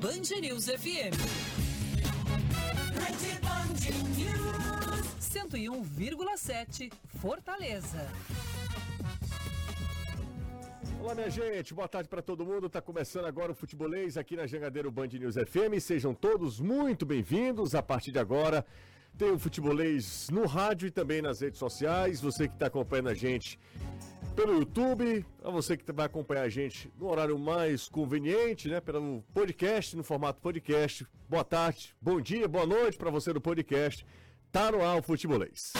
Band News FM. Rede Band News. 101,7 Fortaleza. Olá, minha gente, boa tarde para todo mundo. Tá começando agora o Futebolês aqui na Jangadeiro Band News FM. Sejam todos muito bem-vindos. A partir de agora, tem o Futebolês no rádio e também nas redes sociais. Você que está acompanhando a gente pelo YouTube, a você que vai acompanhar a gente no horário mais conveniente, né? Pelo podcast, no formato podcast. Boa tarde, bom dia, boa noite para você do podcast. Tá no ar o Futebolês.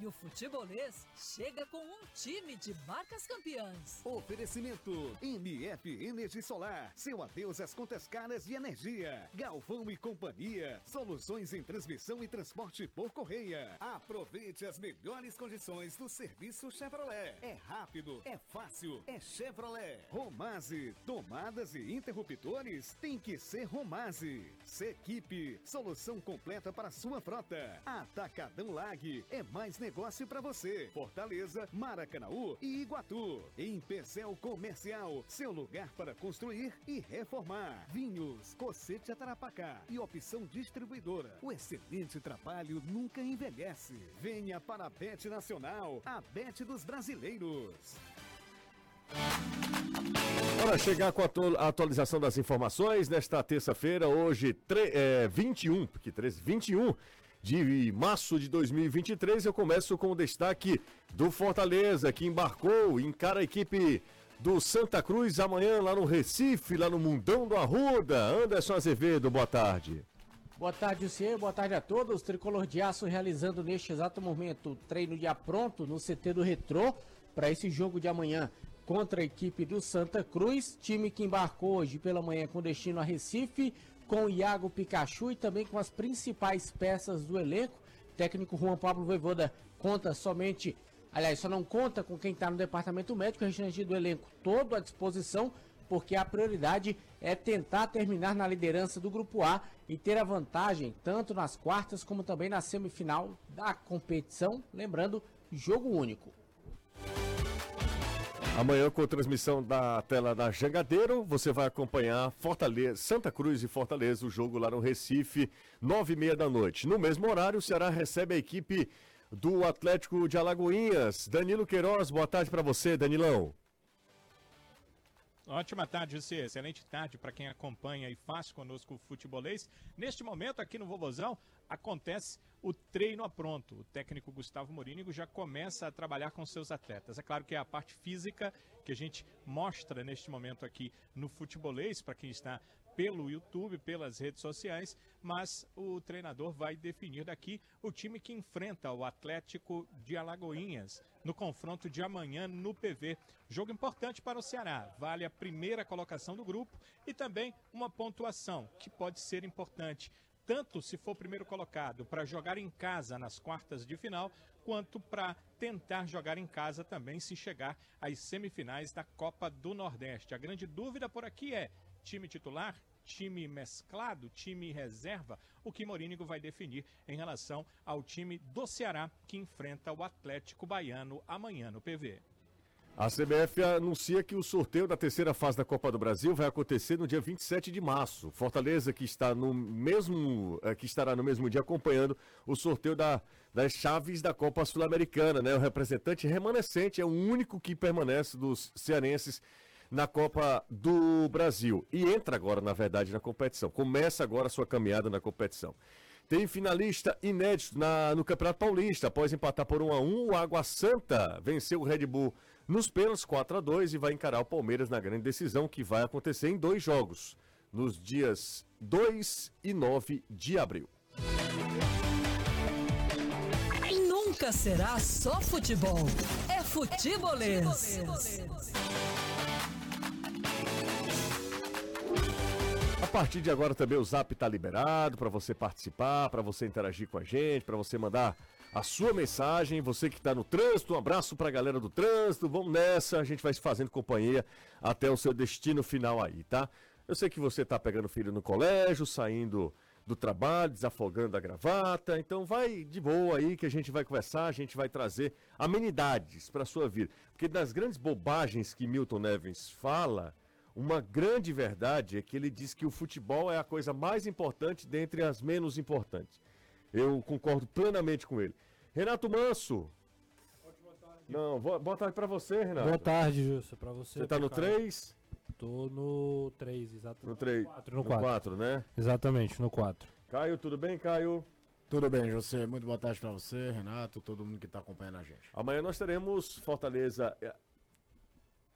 E o futebolês chega com um time de marcas campeãs. Oferecimento MF Energia Solar. Seu adeus às contas caras de energia. Galvão e Companhia. Soluções em transmissão e transporte por correia. Aproveite as melhores condições do serviço Chevrolet. É rápido, é fácil, é Chevrolet. Romase. Tomadas e interruptores tem que ser Romase. Sequipe. Solução completa para sua frota. Atacadão Lag é mais negócio para você. Fortaleza, Maracanaú e Iguatu. Em Pecel Comercial, seu lugar para construir e reformar. Vinhos, Cocete Atarapacá e opção distribuidora. O excelente trabalho nunca envelhece. Venha para a Bet Nacional, a Bet dos brasileiros. Para chegar com a atualização das informações nesta terça-feira, hoje é, 21, porque 13, 21 de março de 2023, eu começo com o destaque do Fortaleza, que embarcou, encara a equipe do Santa Cruz amanhã lá no Recife, lá no Mundão do Arruda. Anderson Azevedo, boa tarde. Boa tarde, Luciano. Boa tarde a todos. Tricolor de Aço realizando neste exato momento o treino já pronto no CT do Retrô para esse jogo de amanhã contra a equipe do Santa Cruz, time que embarcou hoje pela manhã com destino a Recife, com o Iago Pikachu e também com as principais peças do elenco. O técnico Juan Pablo Voivoda conta somente, aliás, só não conta com quem está no departamento médico, o restante do elenco todo à disposição, porque a prioridade é tentar terminar na liderança do Grupo A e ter a vantagem tanto nas quartas como também na semifinal da competição. Lembrando, jogo único. Amanhã, com transmissão da tela da Jangadeiro, você vai acompanhar Fortaleza, Santa Cruz e Fortaleza, o jogo lá no Recife, nove e meia da noite. No mesmo horário, o Ceará recebe a equipe do Atlético de Alagoinhas. Danilo Queiroz, boa tarde para você, Danilão. Ótima tarde, você. Excelente tarde para quem acompanha e faz conosco o futebolês. Neste momento, aqui no Vovozão, acontece o treino a pronto. O técnico Gustavo Morínigo já começa a trabalhar com seus atletas. É claro que é a parte física que a gente mostra neste momento aqui no futebolês, para quem está pelo YouTube, pelas redes sociais, mas o treinador vai definir daqui o time que enfrenta o Atlético de Alagoinhas no confronto de amanhã no PV. Jogo importante para o Ceará, vale a primeira colocação do grupo e também uma pontuação que pode ser importante tanto se for primeiro colocado para jogar em casa nas quartas de final, quanto para tentar jogar em casa também se chegar às semifinais da Copa do Nordeste. A grande dúvida por aqui é: time titular, time mesclado, time reserva, o que Morínigo vai definir em relação ao time do Ceará que enfrenta o Atlético Baiano amanhã no PV. A CBF anuncia que o sorteio da terceira fase da Copa do Brasil vai acontecer no dia 27 de março. Fortaleza que está no mesmo eh, que estará no mesmo dia acompanhando o sorteio da, das chaves da Copa Sul-Americana, né? O representante remanescente é o único que permanece dos cearenses na Copa do Brasil e entra agora, na verdade, na competição. Começa agora a sua caminhada na competição. Tem finalista inédito na, no Campeonato Paulista. Após empatar por 1 a 1 o Água Santa venceu o Red Bull nos pênaltis 4 a 2 e vai encarar o Palmeiras na grande decisão que vai acontecer em dois jogos, nos dias 2 e 9 de abril. Nunca será só futebol, é futebolês. Futebolês. partir de agora também o Zap tá liberado para você participar, para você interagir com a gente, para você mandar a sua mensagem. Você que está no trânsito, um abraço para a galera do trânsito. Vamos nessa, a gente vai se fazendo companhia até o seu destino final aí, tá? Eu sei que você tá pegando filho no colégio, saindo do trabalho, desafogando a gravata. Então vai de boa aí que a gente vai conversar, a gente vai trazer amenidades para sua vida. Porque das grandes bobagens que Milton Neves fala, uma grande verdade é que ele diz que o futebol é a coisa mais importante dentre as menos importantes. Eu concordo plenamente com ele. Renato Manso. Não, boa, boa tarde para você, Renato. Boa tarde, Justo, para você. Você tá no pro 3? Tô no 3, exatamente. No 3. No 4. 4, né? Exatamente, no 4. Caio, tudo bem, Caio? Tudo bem, José. Muito boa tarde para você, Renato, todo mundo que está acompanhando a gente. Amanhã nós teremos Fortaleza. É,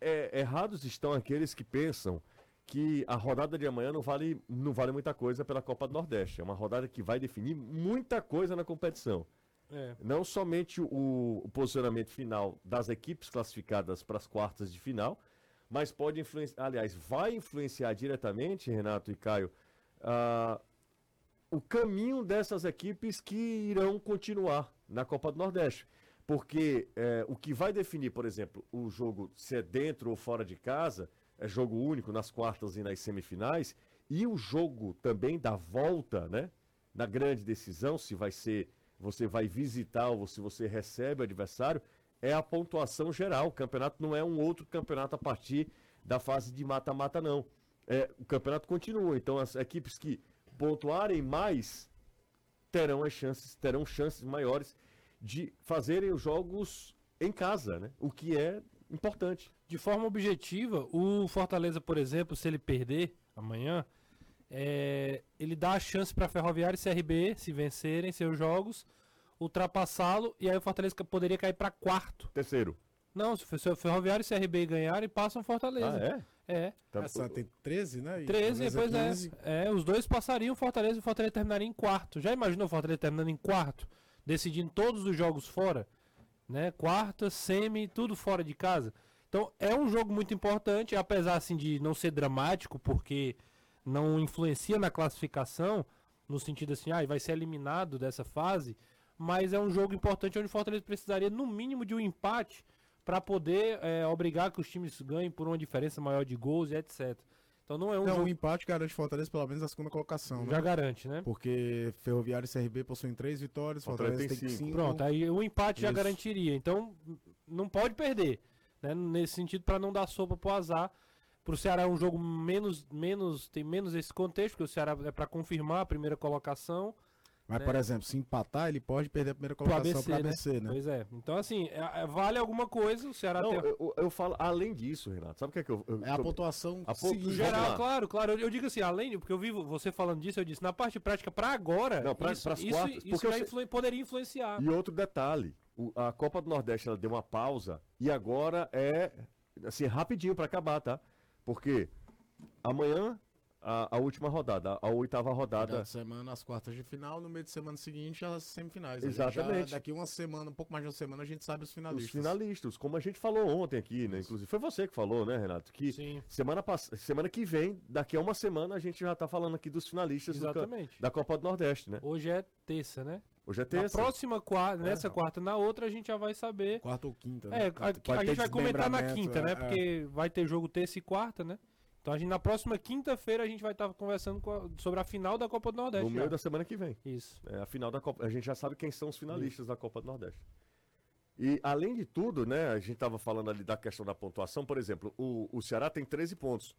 é, errados estão aqueles que pensam que a rodada de amanhã não vale, não vale muita coisa pela Copa do Nordeste. É uma rodada que vai definir muita coisa na competição. É. Não somente o, o posicionamento final das equipes classificadas para as quartas de final, mas pode influenciar, aliás, vai influenciar diretamente, Renato e Caio, uh, o caminho dessas equipes que irão continuar na Copa do Nordeste. Porque eh, o que vai definir, por exemplo, o jogo se é dentro ou fora de casa, é jogo único nas quartas e nas semifinais, e o jogo também da volta, né? Na grande decisão, se vai ser, você vai visitar ou se você recebe o adversário, é a pontuação geral. O campeonato não é um outro campeonato a partir da fase de mata-mata, não. É, o campeonato continua, então as equipes que pontuarem mais terão as chances, terão chances maiores de fazerem os jogos em casa, né? O que é importante. De forma objetiva, o Fortaleza, por exemplo, se ele perder amanhã, é, ele dá a chance para Ferroviário e CRB, se vencerem seus jogos, ultrapassá-lo e aí o Fortaleza poderia cair para quarto. Terceiro. Não, se o Ferroviário e CRB ganharem, passam Fortaleza. Ah, é? É. Tá, Essa tem 13, né? E 13, Fortaleza pois 15. é. É, os dois passariam o Fortaleza e o Fortaleza terminaria em quarto. Já imaginou o Fortaleza terminando em quarto? Decidindo todos os jogos fora? Né? Quarta, semi, tudo fora de casa. Então é um jogo muito importante, apesar assim de não ser dramático, porque não influencia na classificação, no sentido assim, ah, vai ser eliminado dessa fase, mas é um jogo importante onde o Fortaleza precisaria no mínimo de um empate para poder é, obrigar que os times ganhem por uma diferença maior de gols e etc. Então não é um Não, jogo o empate garante Fortaleza pelo menos a segunda colocação, já né? garante, né? Porque Ferroviário e CRB possuem três vitórias, Fortaleza Fortaleza, tem tem cinco. cinco. Pronto, aí o empate já Isso. garantiria. Então, não pode perder. Né? Nesse sentido, para não dar sopa pro azar. Pro Ceará é um jogo menos, menos, tem menos esse contexto, porque o Ceará é para confirmar a primeira colocação Mas, né? por exemplo, se empatar, ele pode perder a primeira pro colocação ABC, para né? ABC, né? Pois é. Então, assim, é- é- vale alguma coisa, o Ceará Não, tem... eu, eu falo, além disso, Renato, sabe o que é que eu. eu É a pontuação A pontu- geral. Claro, claro. Eu, eu digo assim, além, porque eu vi você falando disso, eu disse, na parte prática, para agora, Não, pra- isso, isso, quartas, isso influen- poderia influenciar. E outro detalhe, a Copa do Nordeste ela deu uma pausa e agora é assim rapidinho para acabar, tá? Porque amanhã a, a última rodada, a, oitava rodada. semana as quartas de final, no meio de semana seguinte as semifinais. Exatamente. Já daqui uma semana, um pouco mais de uma semana, a gente sabe os Os finalistas. finalistas, como a gente falou ontem aqui, né? Inclusive foi você que falou, né, Renato? Que Sim, semana, pass... semana que vem, daqui a uma semana, a gente já tá falando aqui dos finalistas do exatamente. da Copa do Nordeste, né? Hoje é terça, né? Hoje é Na terça. próxima quarta, nessa É. quarta, na outra a gente já vai saber. Quarta ou quinta, É, né? a, Pode a ter gente vai comentar na quinta, né? é, é. Porque vai ter jogo terça e quarta, né? Então a gente, na próxima quinta-feira a gente vai estar conversando com a- sobre a final da Copa do Nordeste. No meio já. da semana que vem. Isso. É a final da Copa. A gente já sabe quem são os finalistas da Copa do Nordeste. E além de tudo, né, a gente estava falando ali da questão da pontuação, por exemplo, o, o Ceará tem 13 pontos.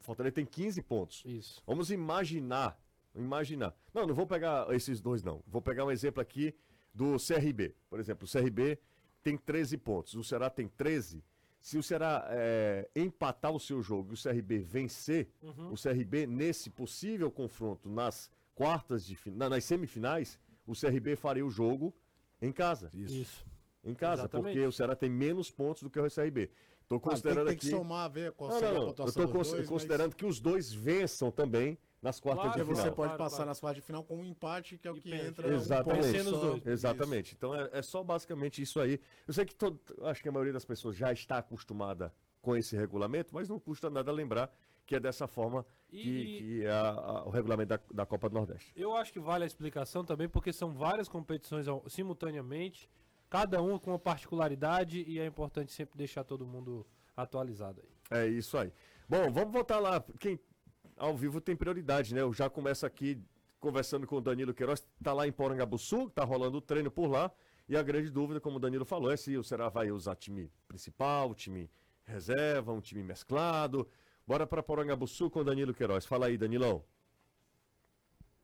O Fortaleza tem 15 pontos. Isso. Vamos imaginar, imaginar. Não, não vou pegar esses dois não. Vou pegar um exemplo aqui do CRB. Por exemplo, o CRB tem 13 pontos, o Ceará tem 13. Se o Ceará é, empatar o seu jogo e o CRB vencer, Uhum. o CRB nesse possível confronto nas quartas de na- nas semifinais, o CRB faria o jogo em casa. Isso. Em casa, Exatamente. porque o Ceará tem menos pontos do que o CRB. Estou Ah, tem, considerando tem que aqui. somar, ver qual Não, não, a não. Eu estou dos dois, considerando que os dois vençam também nas quartas Claro, de Porque final. você pode Claro, passar claro. nas quartas de final com um empate, que é o E que entra. um Exatamente. só. dois. Exatamente. Então é, é só basicamente isso aí. Eu sei que todo, acho que a maioria das pessoas já está acostumada com esse regulamento, mas não custa nada lembrar que é dessa forma que, E- que é a- a- o regulamento da, da Copa do Nordeste. Eu acho que vale a explicação também, porque são várias competições ao- simultaneamente, cada uma com uma particularidade, e é importante sempre deixar todo mundo atualizado aí. É isso aí. Bom, vamos voltar lá. Quem ao vivo tem prioridade, né? Eu já começo aqui conversando com o Danilo Queiroz, tá lá em Porangabuçu, tá rolando o treino por lá. E a grande dúvida, como o Danilo falou, é se o Ceará vai usar time principal, time reserva, um time mesclado. Bora para Porangabuçu com o Danilo Queiroz. Fala aí, Danilão.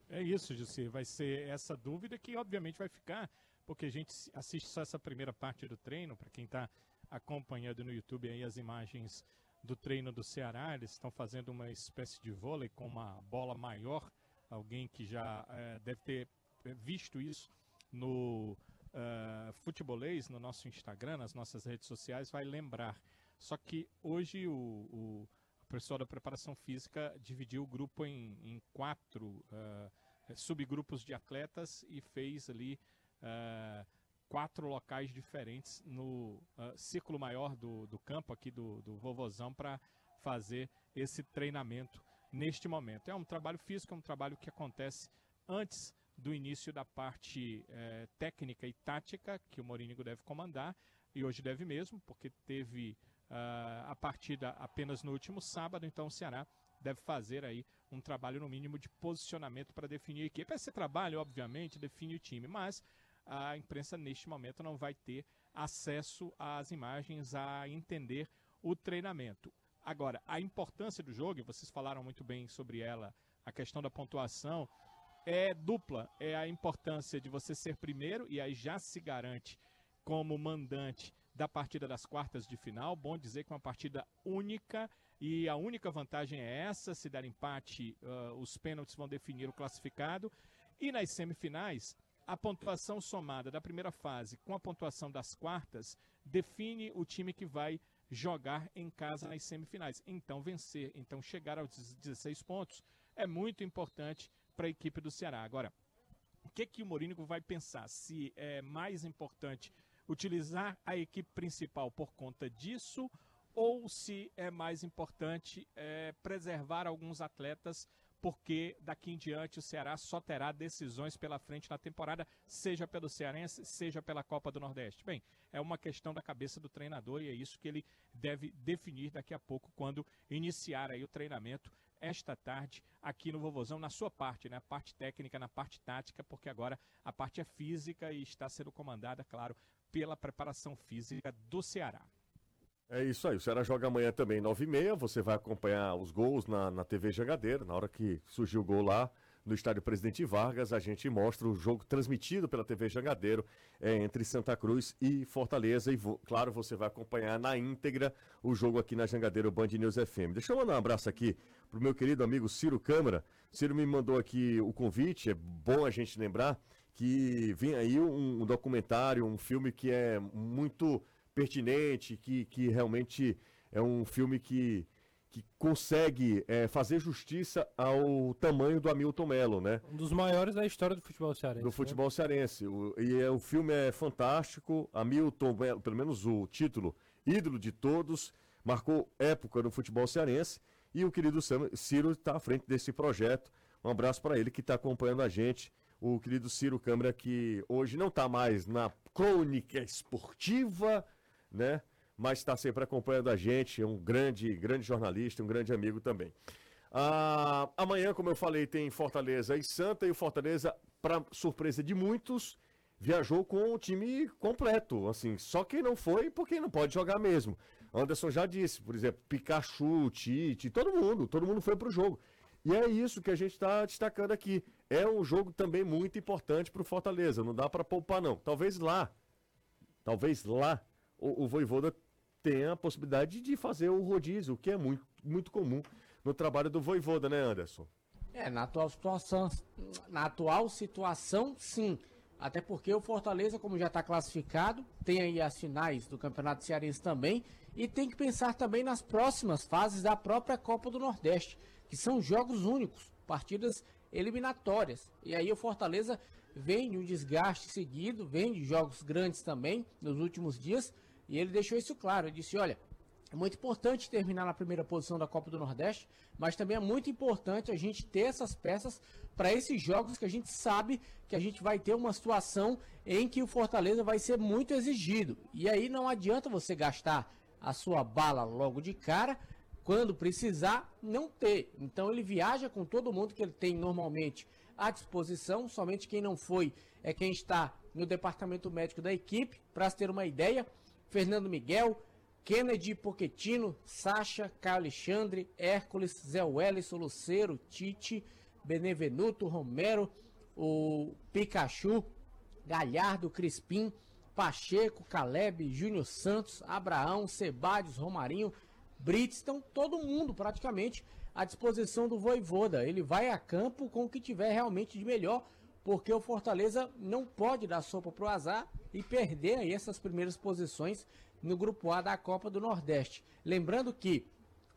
É isso, Jussi. Vai ser essa dúvida que, obviamente, vai ficar, porque a gente assiste só essa primeira parte do treino. Para quem está acompanhando no YouTube aí as imagens do treino do Ceará, eles estão fazendo uma espécie de vôlei com uma bola maior. Alguém que já eh, deve ter eh, visto isso no eh, futebolês, no nosso Instagram, nas nossas redes sociais, vai lembrar. Só que hoje o, o pessoal da preparação física dividiu o grupo em, em quatro eh, subgrupos de atletas e fez ali eh, quatro locais diferentes no eh, círculo maior do, do campo aqui do, do Vovozão para fazer esse treinamento neste momento. É um trabalho físico, é um trabalho que acontece antes do início da parte eh, técnica e tática que o Morínigo deve comandar e hoje deve mesmo, porque teve ah, a partida apenas no último sábado, então o Ceará deve fazer aí um trabalho no mínimo de posicionamento para definir a equipe. Esse trabalho, obviamente, define o time, mas a imprensa neste momento não vai ter acesso às imagens, a entender o treinamento. Agora, a importância do jogo, e vocês falaram muito bem sobre ela, a questão da pontuação, é dupla. É a importância de você ser primeiro, e aí já se garante como mandante da partida das quartas de final. Bom dizer que é uma partida única e a única vantagem é essa: se der empate, ah, os pênaltis vão definir o classificado. E nas semifinais, a pontuação somada da primeira fase com a pontuação das quartas define o time que vai jogar em casa nas semifinais. Então, vencer, então chegar aos 16 pontos é muito importante para a equipe do Ceará. Agora, o que, que o Morínigo vai pensar? Se é mais importante utilizar a equipe principal por conta disso ou se é mais importante é, preservar alguns atletas porque daqui em diante o Ceará só terá decisões pela frente na temporada, seja pelo Cearense, seja pela Copa do Nordeste. Bem, é uma questão da cabeça do treinador e é isso que ele deve definir daqui a pouco quando iniciar aí o treinamento esta tarde aqui no Vovozão, na sua parte, né? Parte técnica, na parte tática, porque agora a parte é física e está sendo comandada, claro, pela preparação física do Ceará. É isso aí, o Ceará joga amanhã também, 9h30. Você vai acompanhar os gols na, na TV Jangadeiro. Na hora que surgiu o gol lá no estádio Presidente Vargas, a gente mostra o jogo transmitido pela TV Jangadeiro é, entre Santa Cruz e Fortaleza. E, claro, você vai acompanhar na íntegra o jogo aqui na Jangadeiro Band News FM. Deixa eu mandar um abraço aqui pro meu querido amigo Ciro Câmara. Ciro me mandou aqui o convite, é bom a gente lembrar que vem aí um, um documentário, um filme que é muito pertinente, que, que realmente é um filme que, que consegue é, fazer justiça ao tamanho do Hamilton Melo, né? Um dos maiores da história do futebol cearense. Do né? futebol cearense. O, e é, o filme é fantástico. Hamilton, Melo, pelo menos o título, ídolo de todos, marcou época no futebol cearense. E o querido Sam- Ciro está à frente desse projeto. Um abraço para ele que está acompanhando a gente. O querido Ciro Câmara, que hoje não está mais na crônica esportiva, né? Mas está sempre acompanhando a gente. É um grande, grande jornalista, um grande amigo também. Ah, amanhã, como eu falei, tem Fortaleza e Santa. E o Fortaleza, para surpresa de muitos, viajou com o time completo. Assim, só quem não foi, porque não pode jogar mesmo. Anderson já disse, por exemplo, Pikachu, Tite, todo mundo, todo mundo foi pro jogo. E é isso que a gente está destacando aqui. É um jogo também muito importante para o Fortaleza. Não dá para poupar, não. Talvez lá, talvez lá, o, o Voivoda tenha a possibilidade de fazer o rodízio, que é muito, muito comum no trabalho do Voivoda, né, Anderson? É, na atual situação, na atual situação, sim. Até porque o Fortaleza, como já está classificado, tem aí as finais do Campeonato Cearense também e tem que pensar também nas próximas fases da própria Copa do Nordeste, que são jogos únicos, partidas eliminatórias. E aí o Fortaleza vem de um desgaste seguido, vem de jogos grandes também nos últimos dias, e ele deixou isso claro, ele disse, olha, É muito importante terminar na primeira posição da Copa do Nordeste, mas também é muito importante a gente ter essas peças para esses jogos que a gente sabe que a gente vai ter uma situação em que o Fortaleza vai ser muito exigido. E aí não adianta você gastar a sua bala logo de cara, quando precisar, não ter. Então ele viaja com todo mundo que ele tem normalmente à disposição, somente quem não foi é quem está no departamento médico da equipe, para se ter uma ideia, Fernando Miguel, Kennedy Poquetino, Sacha, Caio Alexandre, Hércules, Zé Wellison, Luceiro, Tite, Benevenuto, Romero, o Pikachu, Galhardo, Crispim, Pacheco, Caleb, Júnior Santos, Abraão, Sebadios, Romarinho, Brits, estão todo mundo praticamente à disposição do Voivoda. Ele vai a campo com o que tiver realmente de melhor, porque o Fortaleza não pode dar sopa pro azar e perder aí essas primeiras posições no grupo A da Copa do Nordeste. Lembrando que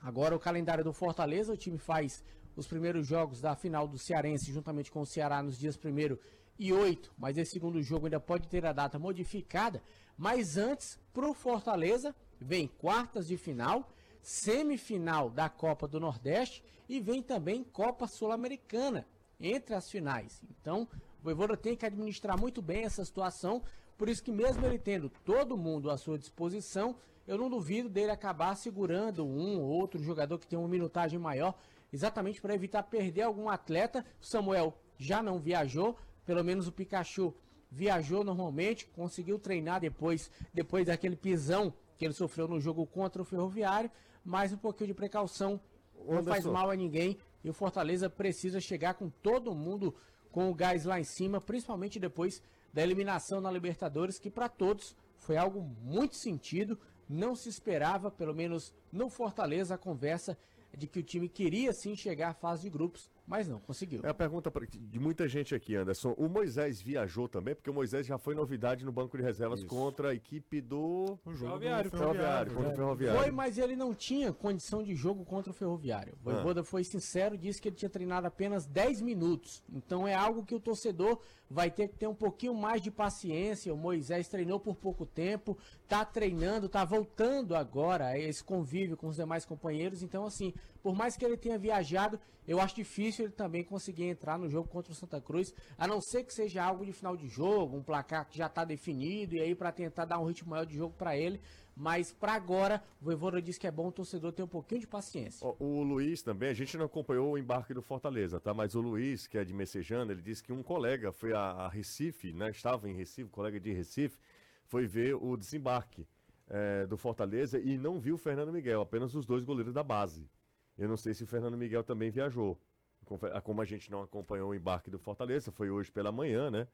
agora o calendário do Fortaleza, o time faz os primeiros jogos da final do Cearense juntamente com o Ceará nos dias 1 e 8, mas esse segundo jogo ainda pode ter a data modificada. Mas antes, para o Fortaleza, vem quartas de final, semifinal da Copa do Nordeste e vem também Copa Sul-Americana entre as finais. Então, o Voivoda tem que administrar muito bem essa situação, por isso que mesmo ele tendo todo mundo à sua disposição, eu não duvido dele acabar segurando um ou outro jogador que tem uma minutagem maior, exatamente para evitar perder algum atleta. O Samuel já não viajou, pelo menos o Pikachu viajou normalmente, conseguiu treinar depois, depois daquele pisão que ele sofreu no jogo contra o Ferroviário, mas um pouquinho de precaução não faz mal a ninguém e o Fortaleza precisa chegar com todo mundo com o gás lá em cima, principalmente depois da eliminação na Libertadores, que para todos foi algo muito sentido. Não se esperava, pelo menos no Fortaleza, a conversa de que o time queria sim chegar à fase de grupos, mas não conseguiu. É a pergunta de muita gente aqui, Anderson. O Moisés viajou também, porque o Moisés já foi novidade no banco de reservas Isso. contra a equipe do O jogo Ferroviário, do Ferroviário. Contra o né? Ferroviário. Foi, mas ele não tinha condição de jogo contra o Ferroviário. O Voivoda foi sincero, disse que ele tinha treinado apenas 10 minutos. Então é algo que o torcedor vai ter que ter um pouquinho mais de paciência. O Moisés treinou por pouco tempo, tá treinando, tá voltando agora a esse convívio com os demais companheiros. Então, assim, por mais que ele tenha viajado, eu acho difícil ele também conseguir entrar no jogo contra o Santa Cruz, a não ser que seja algo de final de jogo, um placar que já tá definido, e aí para tentar dar um ritmo maior de jogo para ele. Mas para agora, o Voivoda diz que é bom o torcedor ter um pouquinho de paciência. Ó, O Luiz também, a gente não acompanhou o embarque do Fortaleza, tá? Mas o Luiz, que é de Messejana, ele disse que um colega foi a, a Recife, né? Estava em Recife, colega de Recife, foi ver o desembarque eh, do Fortaleza e não viu o Fernando Miguel, apenas os dois goleiros da base. Eu não sei se o Fernando Miguel também viajou. Ah, Como a gente não acompanhou o embarque do Fortaleza, foi hoje pela manhã, né?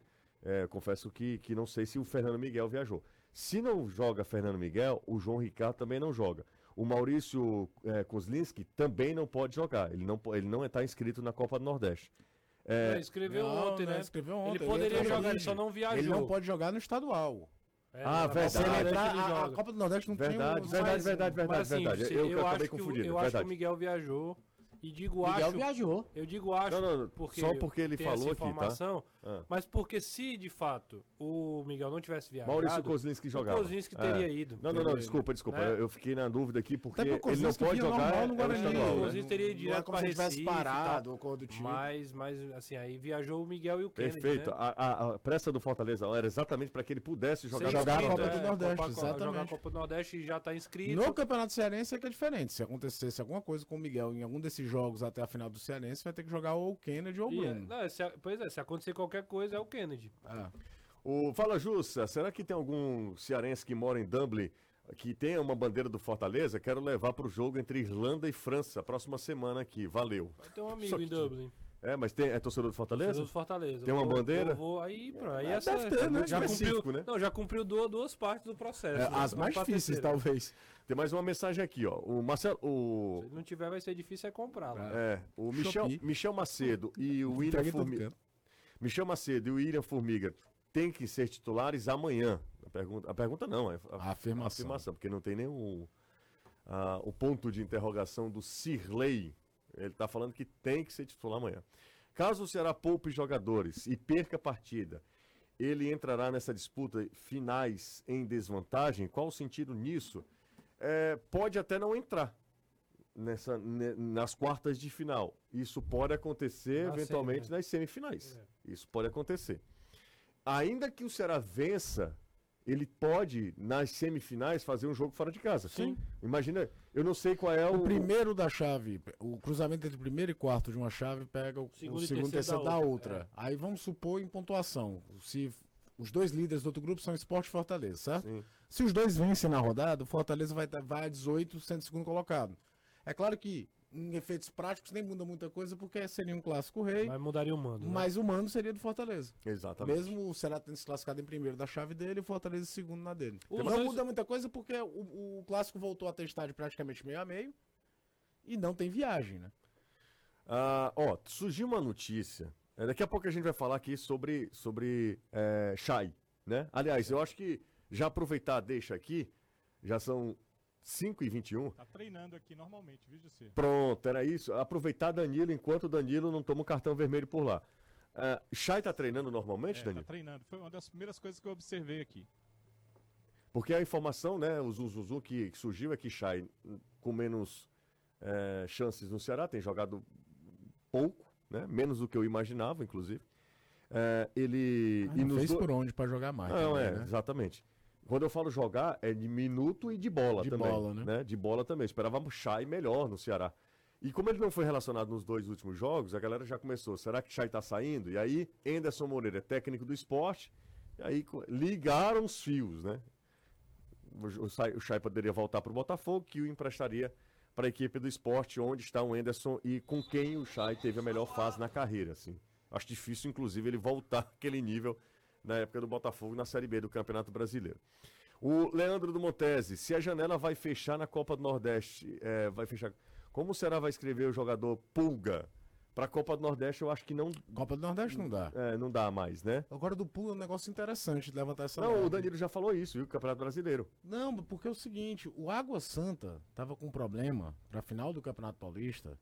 Eh, confesso que, que não sei se o Fernando Miguel viajou. Se não joga Fernando Miguel, o João Ricardo também não joga. O Maurício eh, Kozlinski também não pode jogar. Ele não, ele não está inscrito na Copa do Nordeste. É, É, escreveu Não, ontem, não, né? escreveu ontem, Ele ele poderia entrou jogar, na ele só não viajou. Ele não pode jogar no estadual. É, Ah, na verdade. Ele Nordeste ele a, a. Copa do Nordeste não Verdade, tem um- verdade, mas- verdade, verdade, Mas, assim, verdade. Eu, que eu, acabei acho que, o- confundindo. eu acho que verdade. o Miguel viajou. E digo Miguel acho. viajou. Eu digo acho. Não, não, porque só porque ele falou essa aqui, tá? Ah. Mas porque se de fato o Miguel não tivesse viajado. Maurício Kozlinski jogava. O Kozlinski teria É. ido. Não, não, não, desculpa, desculpa. Né? Eu fiquei na dúvida aqui porque Até porque o ele não pode jogar normal no é o Guarani. estadual, O né? Kozlinski teria ido Não é direto como pra se tivesse Recife tal. parado ou coisa do tipo. Mas, mas, assim, aí viajou o Miguel e o Kennedy, Perfeito. né? A, a, a pressa do Fortaleza era exatamente para que ele pudesse jogar jogar a Copa do é, Nordeste, Copa- Jogar a exatamente. Copa do Nordeste e já está inscrito. No Campeonato Cearense é que é diferente. Se acontecesse alguma coisa com o Miguel em algum desses jogos até a final do Cearense, vai ter que jogar ou o Kennedy ou o é, Bruno. não, se, pois é, se acontecer qualquer coisa é o Kennedy. Ah. O Fala Jussa, será que tem algum cearense que mora em Dublin que tenha uma bandeira do Fortaleza? Quero levar para o jogo entre Irlanda e França, próxima semana aqui. Valeu. Vai ter um amigo que- em Dublin. É, mas tem, é torcedor do Fortaleza? Torcedor do Fortaleza. Tem uma Vou- bandeira? Eu vou, aí, pronto. Aí É, essa, deve ter, né? já cumpriu, né? Não, já cumpriu duas, duas partes do processo. É, né? as mais difíceis, terceira. talvez. Tem mais uma mensagem aqui, ó. O Marcelo. O, Se não tiver, vai ser difícil é comprar lá. é, o Michel. Michel Macedo e o William Formiga. Michel Macedo e o William Formiga têm que ser titulares amanhã. A pergunta, a pergunta não, é a, A afirmação. afirmação, porque não tem nenhum ah, o ponto de interrogação do Sirley. Ele está falando que tem que ser titular amanhã. Caso o Ceará poupe jogadores e perca a partida, ele entrará nessa disputa finais em desvantagem? Qual o sentido nisso? é, pode até não entrar nessa, ne- nas quartas de final. Isso pode acontecer Na eventualmente semi, né? nas semifinais. Isso pode acontecer. Ainda que o Ceará vença, ele pode, nas semifinais, fazer um jogo fora de casa. Sim. Imagina, eu não sei qual é o. O primeiro da chave, o cruzamento entre primeiro e quarto de uma chave pega o Segundo o e segundo e terceiro terceiro da da outra, outra. Aí vamos supor em pontuação. Se os dois líderes do outro grupo são Esporte e Fortaleza, certo? Sim. Se os dois vencem na rodada, o Fortaleza vai, tá- vai a 18, sendo segundo colocado. É claro que em efeitos práticos nem muda muita coisa, porque seria um clássico rei, Mas mudaria o mando. né? mas o mando seria do Fortaleza. Exatamente. Mesmo o Ceará tendo se classificado em primeiro da chave dele e o Fortaleza em segundo na dele. Os não dois- muda muita coisa porque o, o clássico voltou a ter estádio praticamente meio a meio e não tem viagem, né? Ah, ó, surgiu uma notícia. É, daqui a pouco a gente vai falar aqui sobre, sobre é, Shai, né? Aliás, eu acho que já aproveitar, deixa aqui, já são 5 e 21 Tá treinando aqui normalmente, viu, José? Pronto, era isso. Aproveitar Danilo enquanto o Danilo não toma um cartão vermelho por lá. Ah, Shai tá treinando normalmente, É, tá Danilo? treinando. Foi uma das primeiras coisas que eu observei aqui. Porque a informação, né, o Zuzuzu que, que surgiu é que Shai, hum, com menos é, chances no Ceará, tem jogado pouco, né, menos do que eu imaginava, inclusive. É, ele. Ah, e não nos fez do- por onde pra jogar mais. Não, também, é, né? exatamente. Quando eu falo jogar, é de minuto e de bola De também. bola, né? De bola também. Esperava o Chay melhor no Ceará. E como ele não foi relacionado nos dois últimos jogos, a galera já começou. Será que Chay tá saindo? E aí, Anderson Moreira é técnico do esporte. E aí ligaram os fios, né? O, Chay- o Chay poderia voltar para o Botafogo, que o emprestaria para a equipe do esporte, onde está o Anderson e com quem o Chay teve a melhor fase na carreira. Assim. Acho difícil, inclusive, ele voltar àquele nível na época do Botafogo na Série B do Campeonato Brasileiro. O Leandro do Montese, se a janela vai fechar na Copa do Nordeste, é, vai fechar. Como será vai escrever o jogador Pulga? Para a Copa do Nordeste, eu acho que não, Copa do Nordeste não dá. é, não dá mais, né? Agora do pulo é um negócio interessante de levantar essa Não, o bola. Danilo já falou isso, viu? Campeonato Brasileiro. Não, porque é o seguinte, o Água Santa tava com um problema pra final do Campeonato Paulista,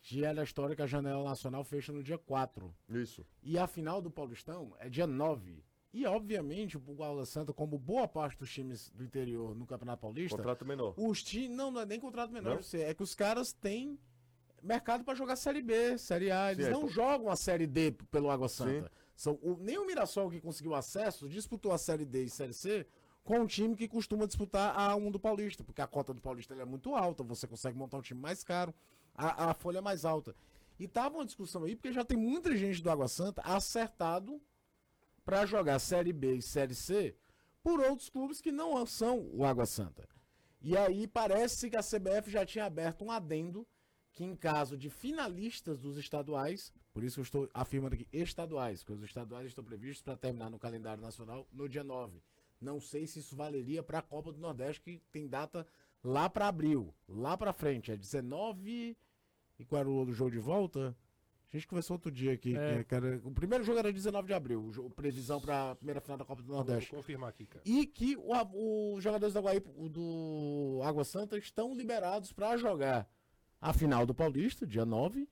que era a janela nacional fecha no dia 4. Isso. E a final do Paulistão é dia 9. E, obviamente, o Água Santa, como boa parte dos times do interior no Campeonato Paulista, Contrato menor. os times. Não, não é nem contrato menor, você, é que os caras têm mercado pra jogar Série B, Série A. Eles Sim, é, não pô. jogam a Série D pelo Água Santa. São, o- nem o Mirassol que conseguiu acesso disputou a Série D e Série C com um time que costuma disputar a A1 do Paulista, porque a cota do Paulista é muito alta, você consegue montar um time mais caro, a, a folha é mais alta. E tava uma discussão aí, porque já tem muita gente do Água Santa acertado para jogar Série B e Série C por outros clubes que não são o Água Santa. E aí parece que a CBF já tinha aberto um adendo que em caso de finalistas dos estaduais, por isso eu estou afirmando aqui estaduais, porque os estaduais estão previstos para terminar no calendário nacional no dia 9. Não sei se isso valeria para a Copa do Nordeste, que tem data lá para abril, lá para frente, é 19 e qual era o outro jogo de volta? A gente conversou outro dia aqui, É. que- que era- o primeiro jogo era 19 de abril, o jogo- previsão para a primeira final da Copa do Vou Nordeste. confirmar aqui, cara. E que o- os jogadores da Guaíba, do Água Santa estão liberados para jogar a final do Paulista, dia 9.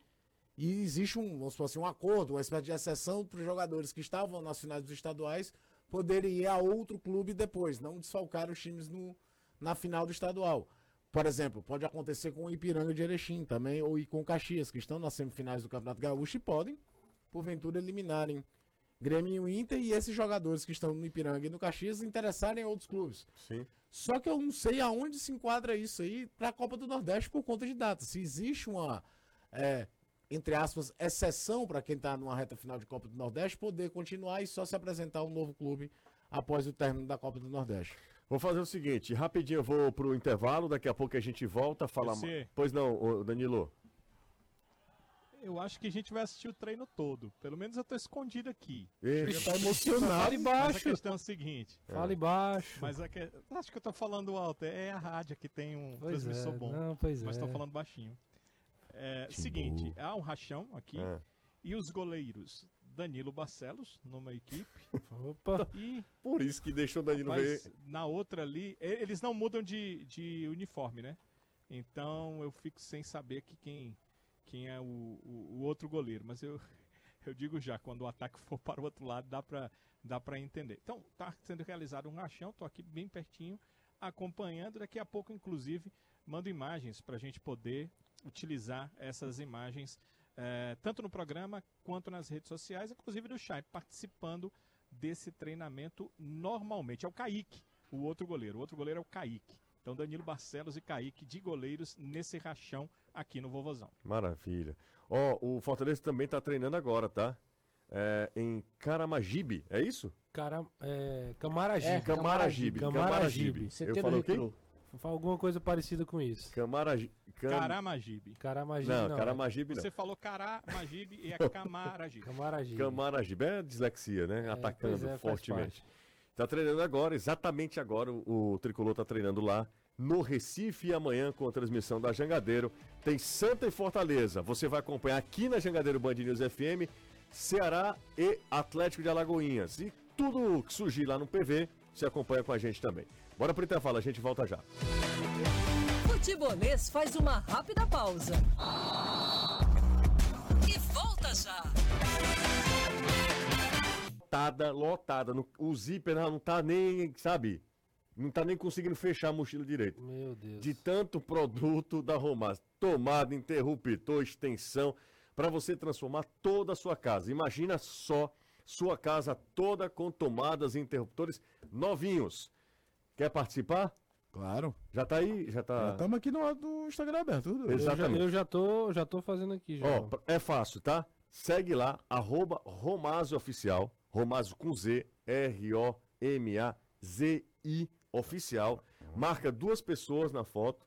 E existe um, vamos supor assim, um acordo, uma espécie de exceção para os jogadores que estavam nas finais dos estaduais poderem ir a outro clube depois, não desfalcar os times no, na final do estadual. Por exemplo, pode acontecer com o Ipiranga de Erechim também, ou com o Caxias, que estão nas semifinais do Campeonato Gaúcho e podem, porventura, eliminarem Grêmio e Inter e esses jogadores que estão no Ipiranga e no Caxias interessarem em outros clubes. Sim. Só que eu não sei aonde se enquadra isso aí para a Copa do Nordeste por conta de data. Se existe uma, é, entre aspas, exceção para quem está numa reta final de Copa do Nordeste poder continuar e só se apresentar um novo clube após o término da Copa do Nordeste. Vou fazer o seguinte, rapidinho eu vou pro intervalo, daqui a pouco a gente volta a falar mais. Pois não, Danilo. Eu acho que a gente vai assistir o treino todo. Pelo menos eu tô escondido aqui. Já tá emocionado. Fale Mas a baixo. questão é o seguinte. Fale baixo. Mas a que... acho que eu tô falando alto. É a rádio que tem um Pois transmissor é, bom. Não, pois mas é. tô falando baixinho. É, seguinte, há um rachão aqui. É. E os goleiros Danilo Barcelos, numa equipe. Opa. E Por isso que deixou o Danilo Mas ver. na outra ali, eles não mudam de, de uniforme, né? Então eu fico sem saber que quem, quem é o, o, o outro goleiro. Mas eu, eu digo já, quando o ataque for para o outro lado, dá pra, dá pra entender. Então, tá sendo realizado um rachão, tô aqui bem pertinho. acompanhando. Daqui a pouco, inclusive, mando imagens para a gente poder utilizar essas imagens eh, tanto no programa quanto nas redes sociais, inclusive do chat, participando desse treinamento normalmente. É o Kaique, o outro goleiro. O outro goleiro é o Kaique. Então, Danilo Barcelos e Kaique de goleiros nesse rachão aqui no Vovozão. Maravilha. Ó, o Fortaleza também tá treinando agora, tá? É, em Caramagibe, é isso? Cara, é, Camaragibe. É, Camaragibe. Camaragibe. CT Eu do falo o quê? Alguma coisa parecida com isso. Camaragibe. Cam... Caramagibe. Caramagibe Não, não. Caramagibe não. Você falou Caramagibe e é Camaragibe. Camaragibe. Camaragibe é dislexia, né? Atacando pois é, fortemente. Tá treinando agora, exatamente agora. O, o Tricolor tá treinando lá no Recife e amanhã com a transmissão da Jangadeiro. Tem Santa e Fortaleza. Você vai acompanhar aqui na Jangadeiro Band News FM, Ceará e Atlético de Alagoinhas. E tudo que surgir lá no PV, você acompanha com a gente também. Bora pro intervalo, a gente volta já. Futebolês faz uma rápida pausa. E volta já. Lotada, lotada. No- O zíper não não tá nem, sabe? Não tá nem conseguindo fechar a mochila direito. Meu Deus. de tanto produto da Romaz. Tomada, interruptor, extensão, para você transformar toda a sua casa. Imagina só sua casa toda com tomadas e interruptores novinhos. Quer participar? Claro. Já tá aí? Já tá. Estamos aqui no, no Instagram aberto. tudo. Eu já, Exatamente. eu já tô, já tô fazendo aqui já. Ó, é fácil, tá? Segue lá, arroba Romazio Oficial, Romazio com Z, R-O-M-A-Z-I Oficial. Marca duas pessoas na foto,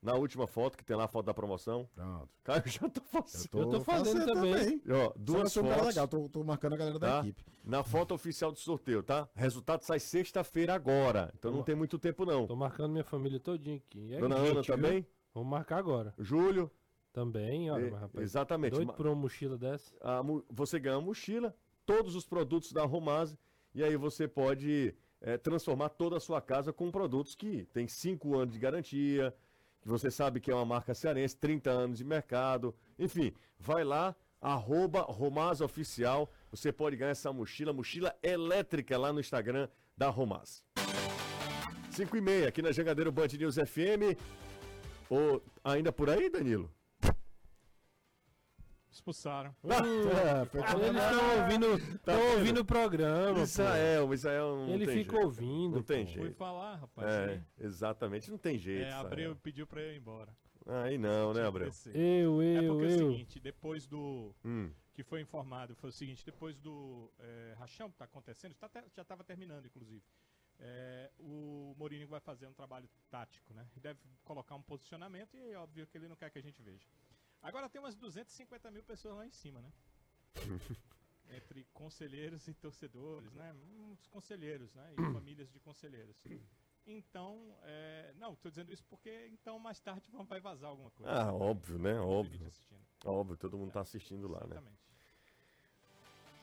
na última foto, que tem lá a foto da promoção. Pronto. Cara, eu já tô fazendo. Eu tô fazendo também. Ó, Duas duas sou um cara fotos legal, tô, tô marcando a galera tá? da equipe. na foto oficial do sorteio, tá? Resultado sai sexta-feira agora, então não tem muito tempo não. Tô marcando minha família todinha aqui. E é Dona gente, Ana viu? também, Vamos marcar agora. Júlio, Também, olha, e- mas, rapaz. exatamente. Doido por uma mochila dessa. a você ganha uma mochila, todos os produtos da Romase, e aí você pode eh, transformar toda a sua casa com produtos que tem 5 anos de garantia, você sabe que é uma marca cearense, 30 anos de mercado, enfim, vai lá, arroba Romaz Oficial, você pode ganhar essa mochila, mochila elétrica lá no Instagram da Romaz. 5 e meia, aqui na Jangadeiro Band News FM, ou ainda por aí, Danilo? Expulsaram. É, foi Eles estão ouvindo, tão ouvindo o programa. Israel, Israel não Ele tem fica jeito. ouvindo. Não tem pô. Fui jeito. falar, rapaz. É, exatamente, não tem jeito. É. Abreu pediu pra eu ir embora. Aí não, né, Abreu? Eu, É eu, porque é o eu. seguinte, depois do. Hum, que foi informado foi o seguinte: depois do é, rachão que está acontecendo, tá já estava terminando, inclusive. é, o Mourinho vai fazer um trabalho tático, né? Ele deve colocar um posicionamento e é óbvio que ele não quer que a gente veja. Agora tem umas 250 mil pessoas lá em cima, né? Entre conselheiros e torcedores, né? Muitos conselheiros, né? E famílias de conselheiros. Então, é, não, estou dizendo isso porque então mais tarde vai vazar alguma coisa. Ah, óbvio, né? Óbvio. Óbvio, todo mundo tá assistindo lá, né? Exatamente.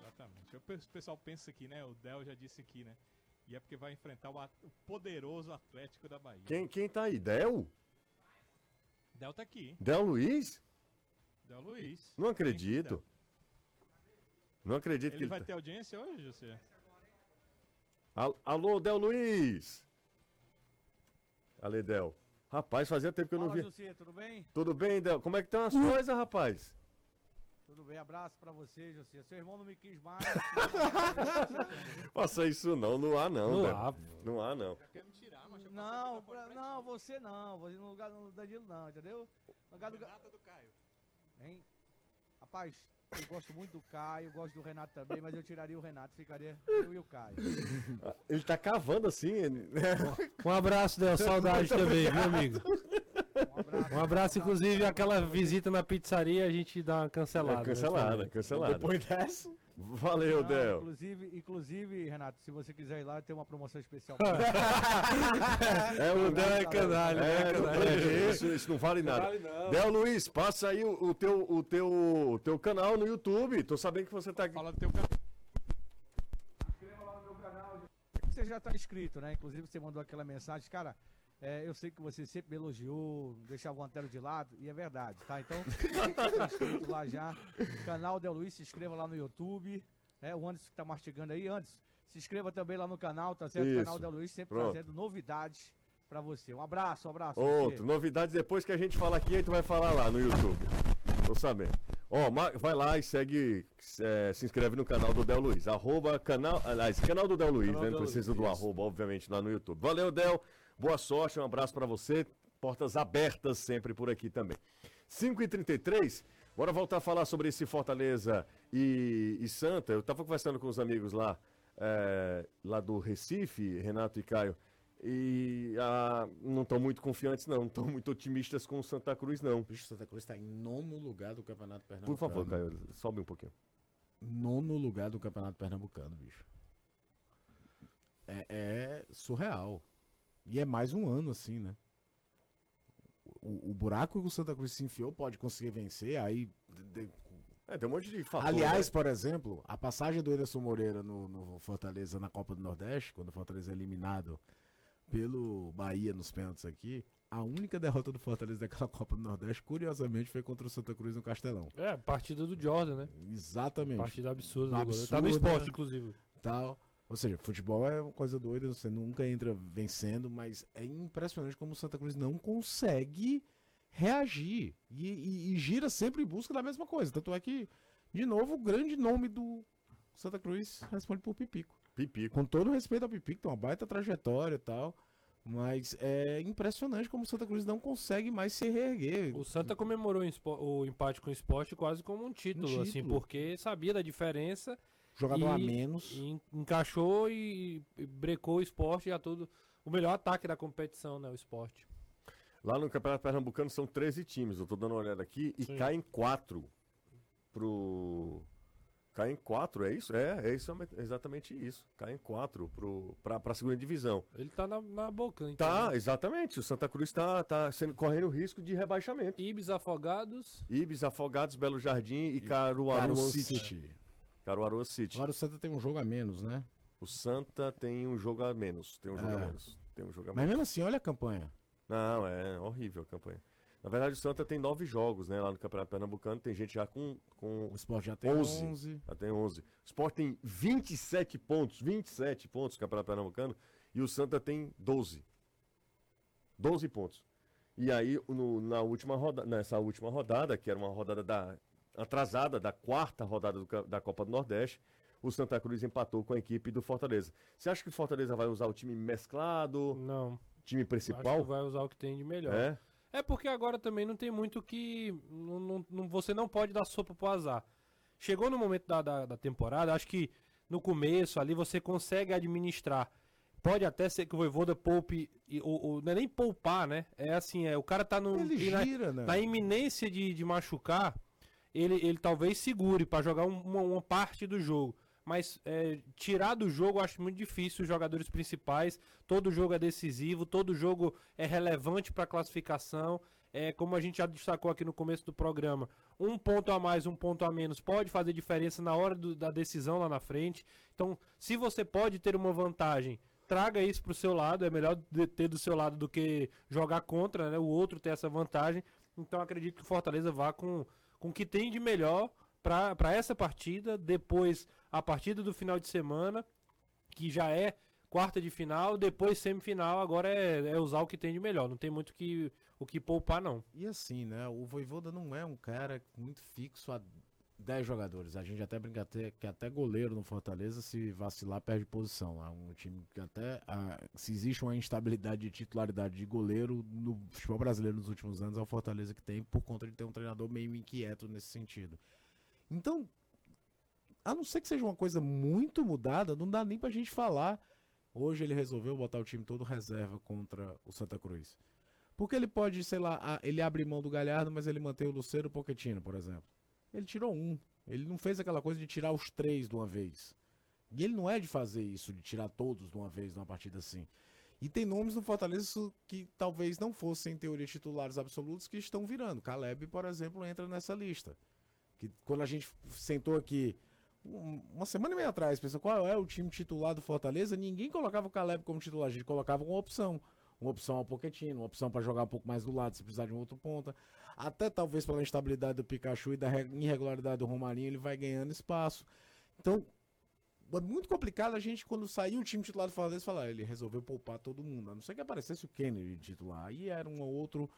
Exatamente. O pe- o pessoal pensa aqui, né? O Del já disse aqui, né? E é porque vai enfrentar o, o poderoso Atlético da Bahia. Quem, quem tá aí? Del? Del tá aqui. Del Luiz? Del Luiz. Não acredito. Não acredito Ele que ele vai tá... ter audiência hoje, José? Al- Alô, Del Luiz! Ale, Del. Rapaz, fazia tempo que eu não Fala, vi. José, tudo bem? Tudo bem, Del? Como é que estão as coisas, rapaz? Tudo bem, abraço pra você, José. Seu irmão não me quis mais. Faça isso não, não há não, Não Del. há, Não há não. não, pra- não, você não. Você no lugar do Danilo não, entendeu? No lugar do... Do Caio. Hein? Rapaz, eu gosto muito do Caio, gosto do Renato também, mas eu tiraria o Renato, ficaria eu e o Caio. Ele tá cavando assim. ele- Um abraço, Del. Saudade também, viu, amigo? Um abraço. Um abraço, inclusive, aquela visita na pizzaria a gente dá uma cancelada. É né, cancelada, família? cancelada. Depois dessa. Valeu, Não, Del. inclusive, inclusive, Renato, se você quiser ir lá, tem uma promoção especial. É o Del é canalha, É, né, tem- isso, isso não vale nada. vale não. Del Luiz, passa aí o, o teu, o, teu, o teu canal no YouTube. Tô sabendo que você tá aqui. Fala do teu canal. Você já tá inscrito, né? Inclusive você mandou aquela mensagem, cara. É, eu sei que você sempre me elogiou, deixava o antero de lado, e é verdade, tá? Então, inscrito lá já. Canal Del Luiz, se inscreva lá no YouTube. É, o Anderson que tá mastigando aí, Anderson, se inscreva também lá no canal, tá certo? Isso. Canal Del Luiz sempre Pronto. trazendo novidades, pra você. Um abraço, um abraço. Outro, novidades depois que a gente fala aqui, aí tu vai falar lá no YouTube. Tô sabendo. Ó, ma- vai lá e segue, é, se inscreve no canal do Del Luiz. Arroba canal, aliás, canal do Del Luiz, Canal né? Não precisa do Luiz. arroba, obviamente, lá no YouTube. Valeu, Del. Boa sorte, um abraço pra você. Portas abertas sempre por aqui também. 5h33, bora voltar a falar sobre esse Fortaleza e, e Santa. Eu tava conversando com os amigos lá, é, lá do Recife, Renato e Caio. E ah, não estão muito confiantes, não. Não estão muito otimistas com o Santa Cruz, não. Bicho, Santa Cruz está em nono lugar do Campeonato Por Pernambucano. favor, Caio, sobe um pouquinho. Nono lugar do Campeonato Pernambucano, bicho. É, é surreal. E é mais um ano assim, né? O, o buraco que o Santa Cruz se enfiou pode conseguir vencer, aí. de- de- É, tem um monte de fator. Aliás, né? por exemplo, a passagem do Anderson Moreira no, no Fortaleza na Copa do Nordeste, quando o Fortaleza é eliminado pelo Bahia nos pênaltis aqui, a única derrota do Fortaleza daquela Copa do Nordeste, curiosamente, foi contra o Santa Cruz no Castelão. É, a partida do Jordan, né? Exatamente. Partida absurda. do goleiro. Absurda. Tá no esporte, inclusive. tal. Ou seja, futebol é uma coisa doida, você nunca entra vencendo, mas é impressionante como o Santa Cruz não consegue reagir e, e- e gira sempre em busca da mesma coisa. Tanto é que, de novo, o grande nome do Santa Cruz responde por Pipico. Pipico. Com todo respeito ao Pipico, tem uma baita trajetória e tal, mas é impressionante como o Santa Cruz não consegue mais se reerguer. O Santa comemorou o empate com o esporte quase como um título, Um assim, título. porque sabia da diferença Jogador a e- menos. e en- encaixou e, e brecou o esporte e a todo. O melhor ataque da competição, né? O esporte. Lá no Campeonato Pernambucano são 13 times. Eu tô dando uma olhada aqui e Sim. caem 4 pro. Caem 4, é isso? É, é isso, é exatamente isso. Caem 4 pro, pra, pra segunda divisão. Ele tá na, na boca, então. Tá, exatamente. O Santa Cruz tá, tá sendo, correndo risco de rebaixamento. Ibis Afogados. Ibis, Afogados, Belo Jardim e Caruaru Caruaru City. City. Caruaru City. Agora o Santa tem um jogo a menos, né? O Santa tem um jogo a menos. Tem um jogo a É. menos. Tem um jogo a Mas menos. mesmo assim, olha a campanha. Não, é horrível a campanha. Na verdade, o Santa tem nove jogos, né? Lá no Campeonato Pernambucano. Tem gente já com, com O Sport já tem 11. 11. Já tem 11. O Sport tem 27 pontos, 27 pontos no Campeonato Pernambucano, e o Santa tem 12. 12 pontos. E aí, no- na última roda, nessa última rodada, que era uma rodada da, atrasada, da quarta rodada do da Copa do Nordeste, o Santa Cruz empatou com a equipe do Fortaleza. Você acha que o Fortaleza vai usar o time mesclado, Não. time Acho principal? que vai usar o que tem de melhor. É? É porque agora também não tem muito que. não- não- não- você não pode dar sopa pro azar. Chegou no momento da, da, da temporada, acho que no começo ali você consegue administrar. Pode até ser que o Voivoda poupe. e- o- o- não é nem poupar, né? É assim, é, o cara tá no. Ele e na, gira, né? na iminência de, de machucar, ele, ele talvez segure pra jogar um- uma, uma parte do jogo. Mas é, tirar do jogo acho muito difícil os jogadores principais. Todo jogo é decisivo, todo jogo é relevante para classificação. É, como a gente já destacou aqui no começo do programa, um ponto a mais, um ponto a menos pode fazer diferença na hora do- da decisão lá na frente. Então, se você pode ter uma vantagem, traga isso pro seu lado. É melhor ter do seu lado do que jogar contra, né? O outro ter essa vantagem. Então, acredito que o Fortaleza vá com, com o que tem de melhor para essa partida. Depois, a partida do final de semana, que já é quarta de final. Depois, semifinal. Agora é, é usar o que tem de melhor. Não tem muito que, o que poupar, não. E assim, né? O Voivoda não é um cara muito fixo a 10 jogadores. A gente até brinca até, que até goleiro no Fortaleza, se vacilar, perde posição. É um time que até. ah, se existe uma instabilidade de titularidade de goleiro no futebol brasileiro nos últimos anos, é o Fortaleza que tem, por conta de ter um treinador meio inquieto nesse sentido. Então, a não ser que seja uma coisa muito mudada, não dá nem pra gente falar. Hoje ele resolveu botar o time todo reserva contra o Santa Cruz. Porque ele pode, sei lá, a- ele abre mão do Galhardo, mas ele mantém o Luceiro e o Pochettino, por exemplo. Ele tirou um. Ele não fez aquela coisa de tirar os três de uma vez. E ele não é de fazer isso, de tirar todos de uma vez numa partida assim. E tem nomes no Fortaleza que talvez não fossem, em teoria, titulares absolutos que estão virando. Caleb, por exemplo, entra nessa lista. Que quando a gente sentou aqui um- uma semana e meia atrás, pensou qual é o time titular do Fortaleza, ninguém colocava o Caleb como titular, a gente colocava uma opção. Uma opção ao Pochettino, uma opção para jogar um pouco mais do lado, se precisar de um outro ponta. Até talvez pela instabilidade do Pikachu e da re- irregularidade do Romarinho, ele vai ganhando espaço. Então, é muito complicado a gente, quando sair o time titular do Fortaleza, falar, "Ah, ele resolveu poupar todo mundo. A não ser que aparecesse o Kennedy titular. Aí era um outro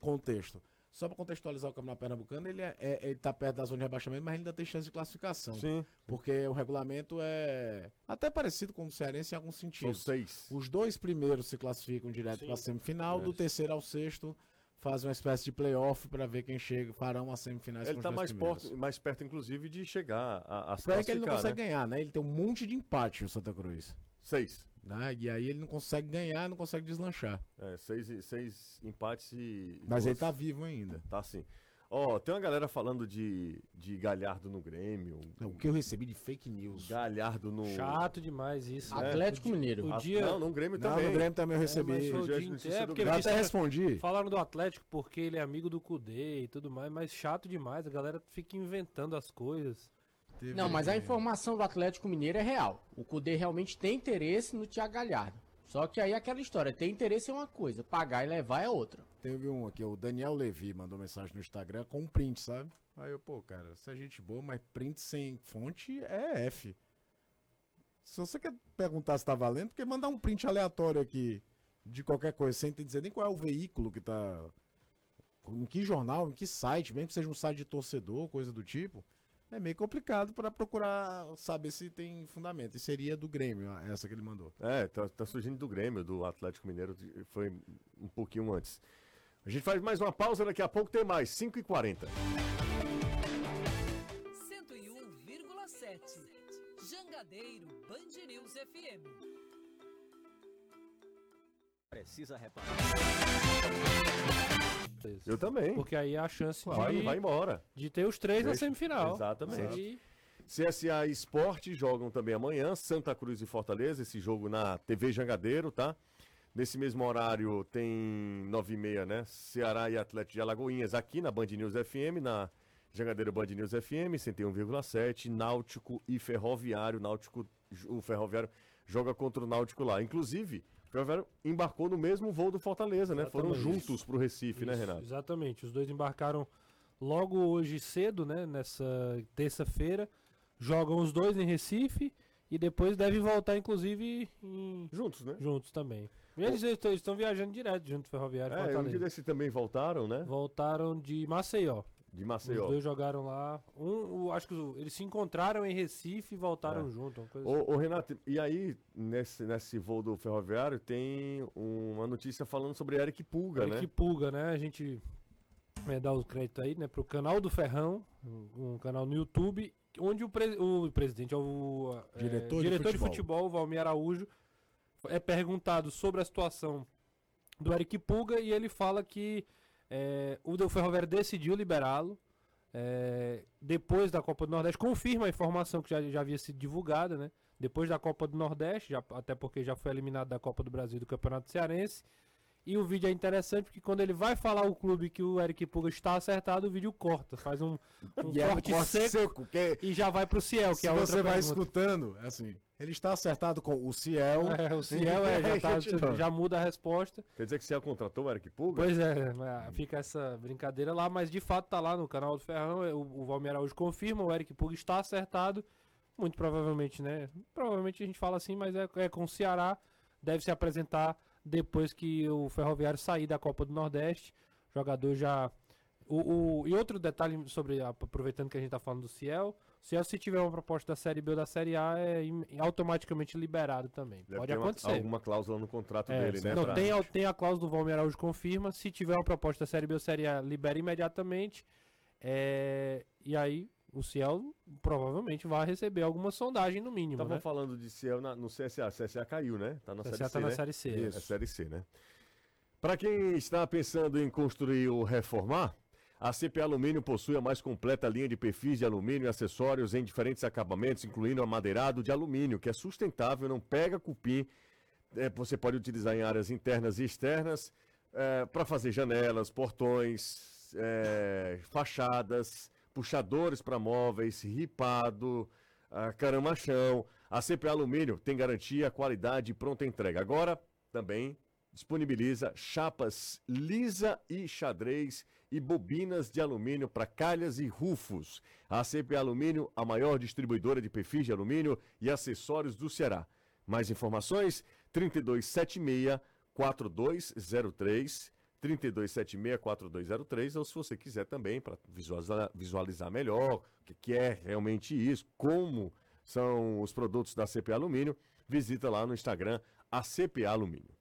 contexto. Só para contextualizar o Campeonato Pernambucano, ele, é, é- ele tá perto da zona de rebaixamento, mas ainda tem chance de classificação. Sim, Porque o regulamento é até parecido com o Cearense em alguns são sentidos. seis. Os dois primeiros se classificam direto para a semifinal, do Isso. terceiro ao sexto fazem uma espécie de playoff para ver quem chega, farão as semifinais Ele tá dois mais, porto, mais perto, inclusive, de chegar a, a se é que ele não consegue né? ganhar, né? Ele tem um monte de empate, o Santa Cruz. Seis. Né? E aí ele não consegue ganhar, não consegue deslanchar. É, seis, seis empates e. Mas ele tá vivo ainda. Tá sim. Ó, tem uma galera falando de, de Galhardo no Grêmio. O que eu recebi de fake news. Galhardo no. Chato demais isso. né? Atlético Mineiro. O Ah, dia- Não, no Grêmio Não, também. no Grêmio também eu mas recebi. é porque Já isso até é- respondi. Falaram do Atlético porque ele é amigo do Cudê e tudo mais, mas chato demais. A galera fica inventando as coisas. Teve- Não, mas a informação do Atlético Mineiro é real. O Cudê realmente tem interesse no Thiago Galhardo. Só que aí é aquela história, ter interesse é uma coisa, pagar e levar é outra. Teve um aqui, o Daniel Levi mandou mensagem no Instagram com um print, sabe? Aí eu, pô, cara, você é gente boa, mas print sem fonte é F. Se você quer perguntar se tá valendo, porque mandar um print aleatório aqui de qualquer coisa, sem te dizer nem qual é o veículo que tá. Em que jornal, em que site, mesmo que seja um site de torcedor, coisa do tipo, é meio complicado para procurar saber se tem fundamento. E seria do Grêmio, essa que ele mandou. É, tá, tá surgindo do Grêmio, do Atlético Mineiro, foi um pouquinho antes. A gente faz mais uma pausa, daqui a pouco tem mais, 5h40. 101,7. Jangadeiro Band News FM. Precisa reparar. Eu também. Porque aí é a chance Vai, de, vai embora. de ter os três na Deixa- semifinal. Exatamente. E CSA Esporte jogam também amanhã, Santa Cruz e Fortaleza, esse jogo na TV Jangadeiro, tá? Nesse mesmo horário tem 9h30, né? Ceará e Atlético de Alagoinhas aqui na Band News FM, na Jangadeiro Band News FM, 101,7, Náutico e Ferroviário. Náutico, o Ferroviário joga contra o Náutico lá. Inclusive, o Ferroviário embarcou no mesmo voo do Fortaleza, né? Foram juntos pro Recife, né, Isso, Renato? Exatamente. Os dois embarcaram logo hoje cedo, né? Nessa terça-feira. Jogam os dois em Recife e depois devem voltar, inclusive, em- Juntos, né? juntos também. E eles estão, estão viajando direto junto, Ferroviário É, um Fortaleza. dia desse também voltaram, né? Voltaram de Maceió. De Os Maceió. dois jogaram lá. Um, o- acho que eles se encontraram em Recife e voltaram É. junto. Uma coisa assim. Ô, ô, Renato, e aí, nesse, nesse voo do ferroviário, tem uma notícia falando sobre Eric Pulga, Eric né? Pulga, né? A gente é, dá o crédito aí, né? Pro canal do Ferrão, um, um canal no YouTube, onde o, pre- o presidente, o é, Diretor de diretor de futebol. futebol, Valmir Araújo, é perguntado sobre a situação do Eric Pulga e ele fala que é, o do Ferroviário decidiu liberá-lo. é, depois da Copa do Nordeste, confirma a informação que já, já havia sido divulgada, né? Depois da Copa do Nordeste, já- até porque já foi eliminado da Copa do Brasil do Campeonato Cearense. E o vídeo é interessante porque quando ele vai falar o clube que o Eric Puga está acertado, o vídeo corta, faz um, um E é um corte corte seco, seco, que e já vai pro Ciel, que se é a outra você vai pergunta. escutando, é assim, ele está acertado com o Ciel. É, o Ciel é, já, tá- já muda a resposta. Quer dizer que você contratou o Eric Pulga? Pois é, mas fica essa brincadeira lá, mas de fato tá lá no canal do Ferrão, é, o, o Valmir Araújo confirma, o Eric Puga está acertado, muito provavelmente, né? Provavelmente a gente fala assim, mas é, é com o Ceará, deve se apresentar depois que o Ferroviário sair da Copa do Nordeste, o jogador já... O, o- e outro detalhe sobre, aproveitando que a gente tá falando do Ciel, o Ciel se tiver uma proposta da Série B ou da Série A, é automaticamente liberado também, Deve pode ter uma- acontecer. alguma cláusula no contrato É, dele, né? Não, pra- tem, a- tem a cláusula do Valmir Araújo confirma. Se tiver uma proposta da Série B ou Série A, libera imediatamente. É, e aí o Ciel provavelmente vai receber alguma sondagem no mínimo, Estavam né? falando de Ciel na- no CSA. CSA caiu, né? Tá na O Série CSA C, tá na né? Série C. É Série C, né? Para quem está pensando em construir ou reformar, a CP Alumínio possui a mais completa linha de perfis de alumínio e acessórios em diferentes acabamentos, incluindo amadeirado de alumínio, que é sustentável, não pega cupim. É, você pode utilizar em áreas internas e externas para fazer janelas, portões, é, fachadas, puxadores para móveis, ripado, ah, caramachão. A CP Alumínio tem garantia, qualidade e pronta entrega. Agora também disponibiliza chapas lisa e xadrez e bobinas de alumínio para calhas e rufos. A CP Alumínio, a maior distribuidora de perfis de alumínio e acessórios do Ceará. Mais informações? 3276 4203 3276 4203 ou se você quiser também para visualizar, visualizar melhor o que, que é realmente isso, como são os produtos da CP Alumínio, visita lá no Instagram a CP Alumínio.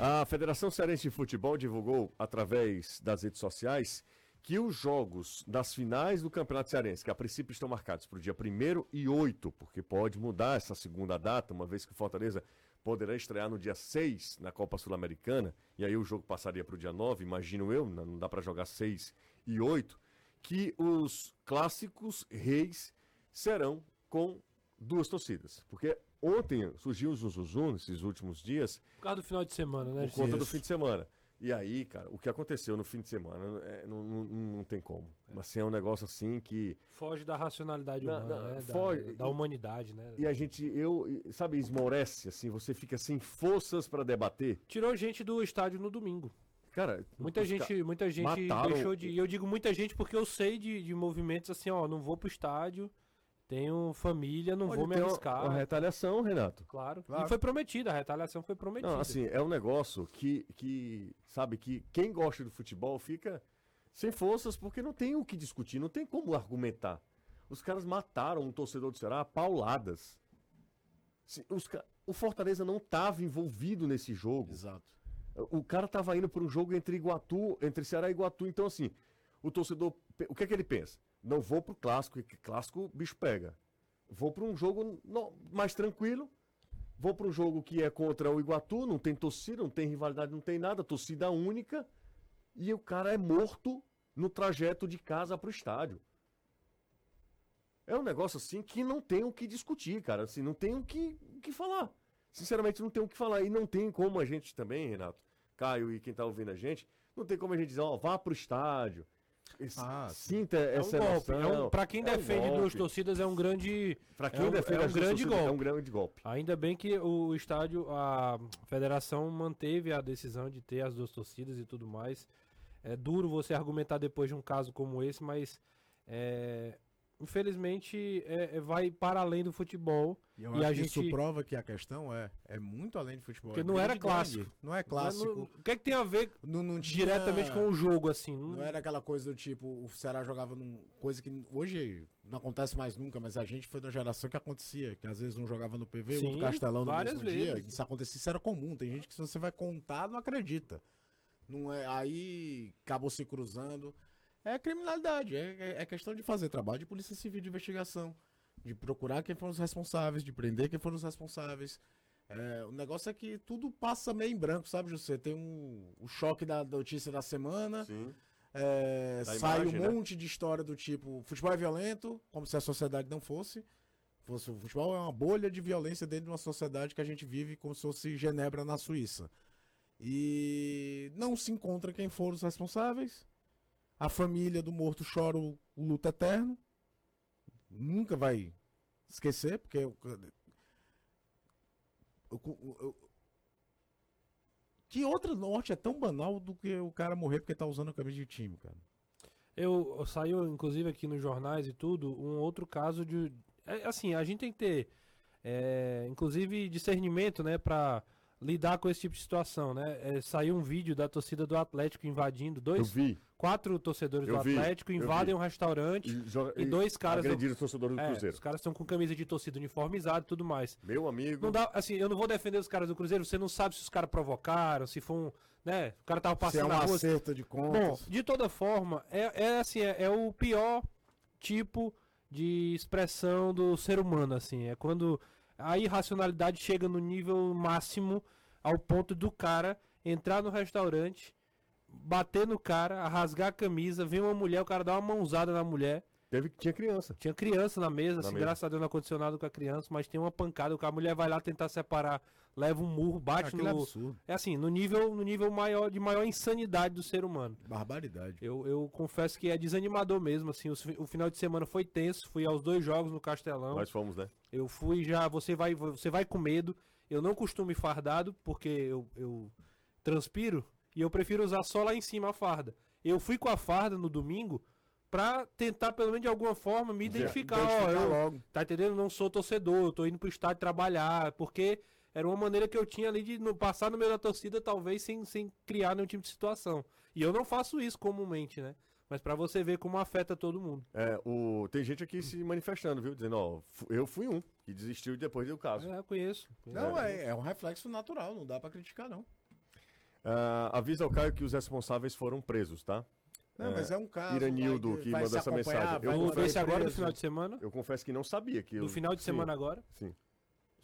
A Federação Cearense de Futebol divulgou através das redes sociais que os jogos das finais do Campeonato Cearense, que a princípio estão marcados para o dia 1 e 8, porque pode mudar essa segunda data, uma vez que o Fortaleza poderá estrear no dia 6 na Copa Sul-Americana, e aí o jogo passaria para o dia 9, imagino eu, não dá para jogar 6 e 8, que os clássicos reis serão com duas torcidas. Porque ontem surgiu o Zuzuzum nesses últimos dias. Por causa do final de semana, né? Por conta do fim de semana. E aí, cara, o que aconteceu no fim de semana é, não, não, não, tem como. Mas assim, é um negócio assim que. Foge da racionalidade humana, né? foge- Da, da humanidade, né? E a gente, eu, sabe, esmorece, assim, você fica sem forças para debater. Tirou gente do estádio no domingo. Cara, Muita os ca- gente, muita gente mataram deixou de. E eu digo muita gente porque eu sei de, de movimentos assim, ó, não vou pro estádio, tenho família, não Pode vou me uma- arriscar. Uma retaliação, Renato. Claro. Claro. E foi prometida, a retaliação foi prometida. Não, assim, é um negócio que, que, sabe, que quem gosta do futebol fica sem forças porque não tem o que discutir, não tem como argumentar. Os caras mataram um torcedor do Ceará a pauladas. Os o Fortaleza não estava envolvido nesse jogo. Exato. O cara estava indo para um jogo entre Iguatu, entre Ceará e Iguatu. Então, assim, o torcedor, o que é que ele pensa? Não vou pro clássico, que clássico o bicho pega. Vou para um jogo no- mais tranquilo. Vou para um jogo que é contra o Iguatu, não tem torcida, não tem rivalidade, não tem nada, torcida única. E o cara é morto no trajeto de casa pro estádio. É um negócio assim que não tem o que discutir, cara. Assim, não tem o que, o que falar. Sinceramente, não tem o que falar. E não tem como a gente também, Renato, Caio e quem tá ouvindo a gente, não tem como a gente dizer, ó, vá pro estádio. Ah, Sinta É um essa golpe. emoção. É um, pra quem É um defende duas golpe. torcidas, é um grande. Pra quem é um- defende é um duas grande torcidas, É um golpe. grande golpe. Ainda bem que o estádio, a federação manteve a decisão de ter as duas torcidas e tudo mais. É duro você argumentar depois de um caso como esse, mas é, infelizmente é- é- vai para além do futebol. E eu E acho a que isso gente- prova que a questão é, é muito além de futebol. Porque é não era clássico. gangue. Não é Mas clássico. não- O que é que tem a ver Não, não tinha- diretamente com o jogo, assim? Não- Não era aquela coisa do tipo, o Ceará jogava num. Coisa que hoje não acontece mais nunca, mas a gente foi da geração que acontecia, que às vezes um jogava no PV, outro Sim, no Castelão no mesmo dia. vezes. Isso acontecia, isso era comum. Tem gente que se você vai contar, não acredita. Não é, aí acabou se cruzando. É criminalidade, é, é- é questão de fazer trabalho de polícia civil de investigação. De procurar quem foram os responsáveis, de prender quem foram os responsáveis. É, o negócio é que tudo passa meio em branco, sabe, José? Tem um, o choque da notícia da semana. É, Da sai imagem, um né? monte de história do tipo, futebol é violento, como se a sociedade não fosse. fosse. O futebol é uma bolha de violência dentro de uma sociedade que a gente vive como se fosse Genebra na Suíça. E não se encontra quem foram os responsáveis. A família do morto chora o, o luto eterno. Nunca vai esquecer, porque o- o- o- que outra morte é tão banal do que o cara morrer porque tá usando a camisa de time, cara? Eu, eu saiu, inclusive, aqui nos jornais e tudo, um outro caso de. é, assim, a gente tem que ter, é, inclusive, discernimento, né, pra lidar com esse tipo de situação, né? É, saiu um vídeo da torcida do Atlético invadindo, Eu dois, vi. quatro torcedores Eu do vi, Atlético eu invadem vi. um restaurante E, joga- e dois caras. agrediram os torcedores do É, Cruzeiro. os caras estão com camisa de torcida uniformizada e tudo mais. Meu amigo. Não dá, assim, eu não vou defender os caras do Cruzeiro, você não sabe se os caras provocaram, se foi um. Né? O cara tava Se é passando um na rua. acerto de Bom, contas. de toda forma, é, é assim, é, é o pior tipo de expressão do ser humano, assim. É quando a irracionalidade chega no nível máximo ao ponto do cara entrar no restaurante, bater no cara, rasgar a camisa, ver uma mulher, o cara dá uma mãozada na mulher Teve, tinha criança. Tinha criança na mesa, Na assim, mesa. graças a Deus não aconteceu nada com a criança, mas tem uma pancada, a mulher vai lá tentar separar, leva um murro, bate Aquilo é no. absurdo. É assim, no nível, no nível maior, de maior insanidade do ser humano. Barbaridade. Eu, eu confesso que é desanimador mesmo, assim, o, o final de semana foi tenso, fui aos dois jogos no Castelão. Nós fomos, né? Eu fui já, você vai, você vai com medo. Eu não costumo ir fardado, porque eu, eu transpiro e eu prefiro usar só lá em cima a farda. Eu fui com a farda no domingo pra tentar, pelo menos de alguma forma, me identificar. Ó, Identificar eu, logo. tá entendendo? Não sou torcedor, eu tô indo pro estádio trabalhar, porque era uma maneira que eu tinha ali de no- passar no meio da torcida, talvez sem, sem criar nenhum tipo de situação. E eu não faço isso comumente, né? Mas pra você ver como afeta todo mundo. É, o, tem gente aqui se manifestando, viu? Dizendo, ó, eu fui um que desistiu depois do caso. É, eu conheço. Não, é, é um reflexo natural, não dá pra criticar, não. Ah, avisa ao Caio que os responsáveis foram presos, tá? Não, mas é um caso. Iranildo vai- que vai mandou essa mensagem. Eu se agora no final de semana. Eu confesso que não sabia que. No eu- final de sim, semana agora. Sim.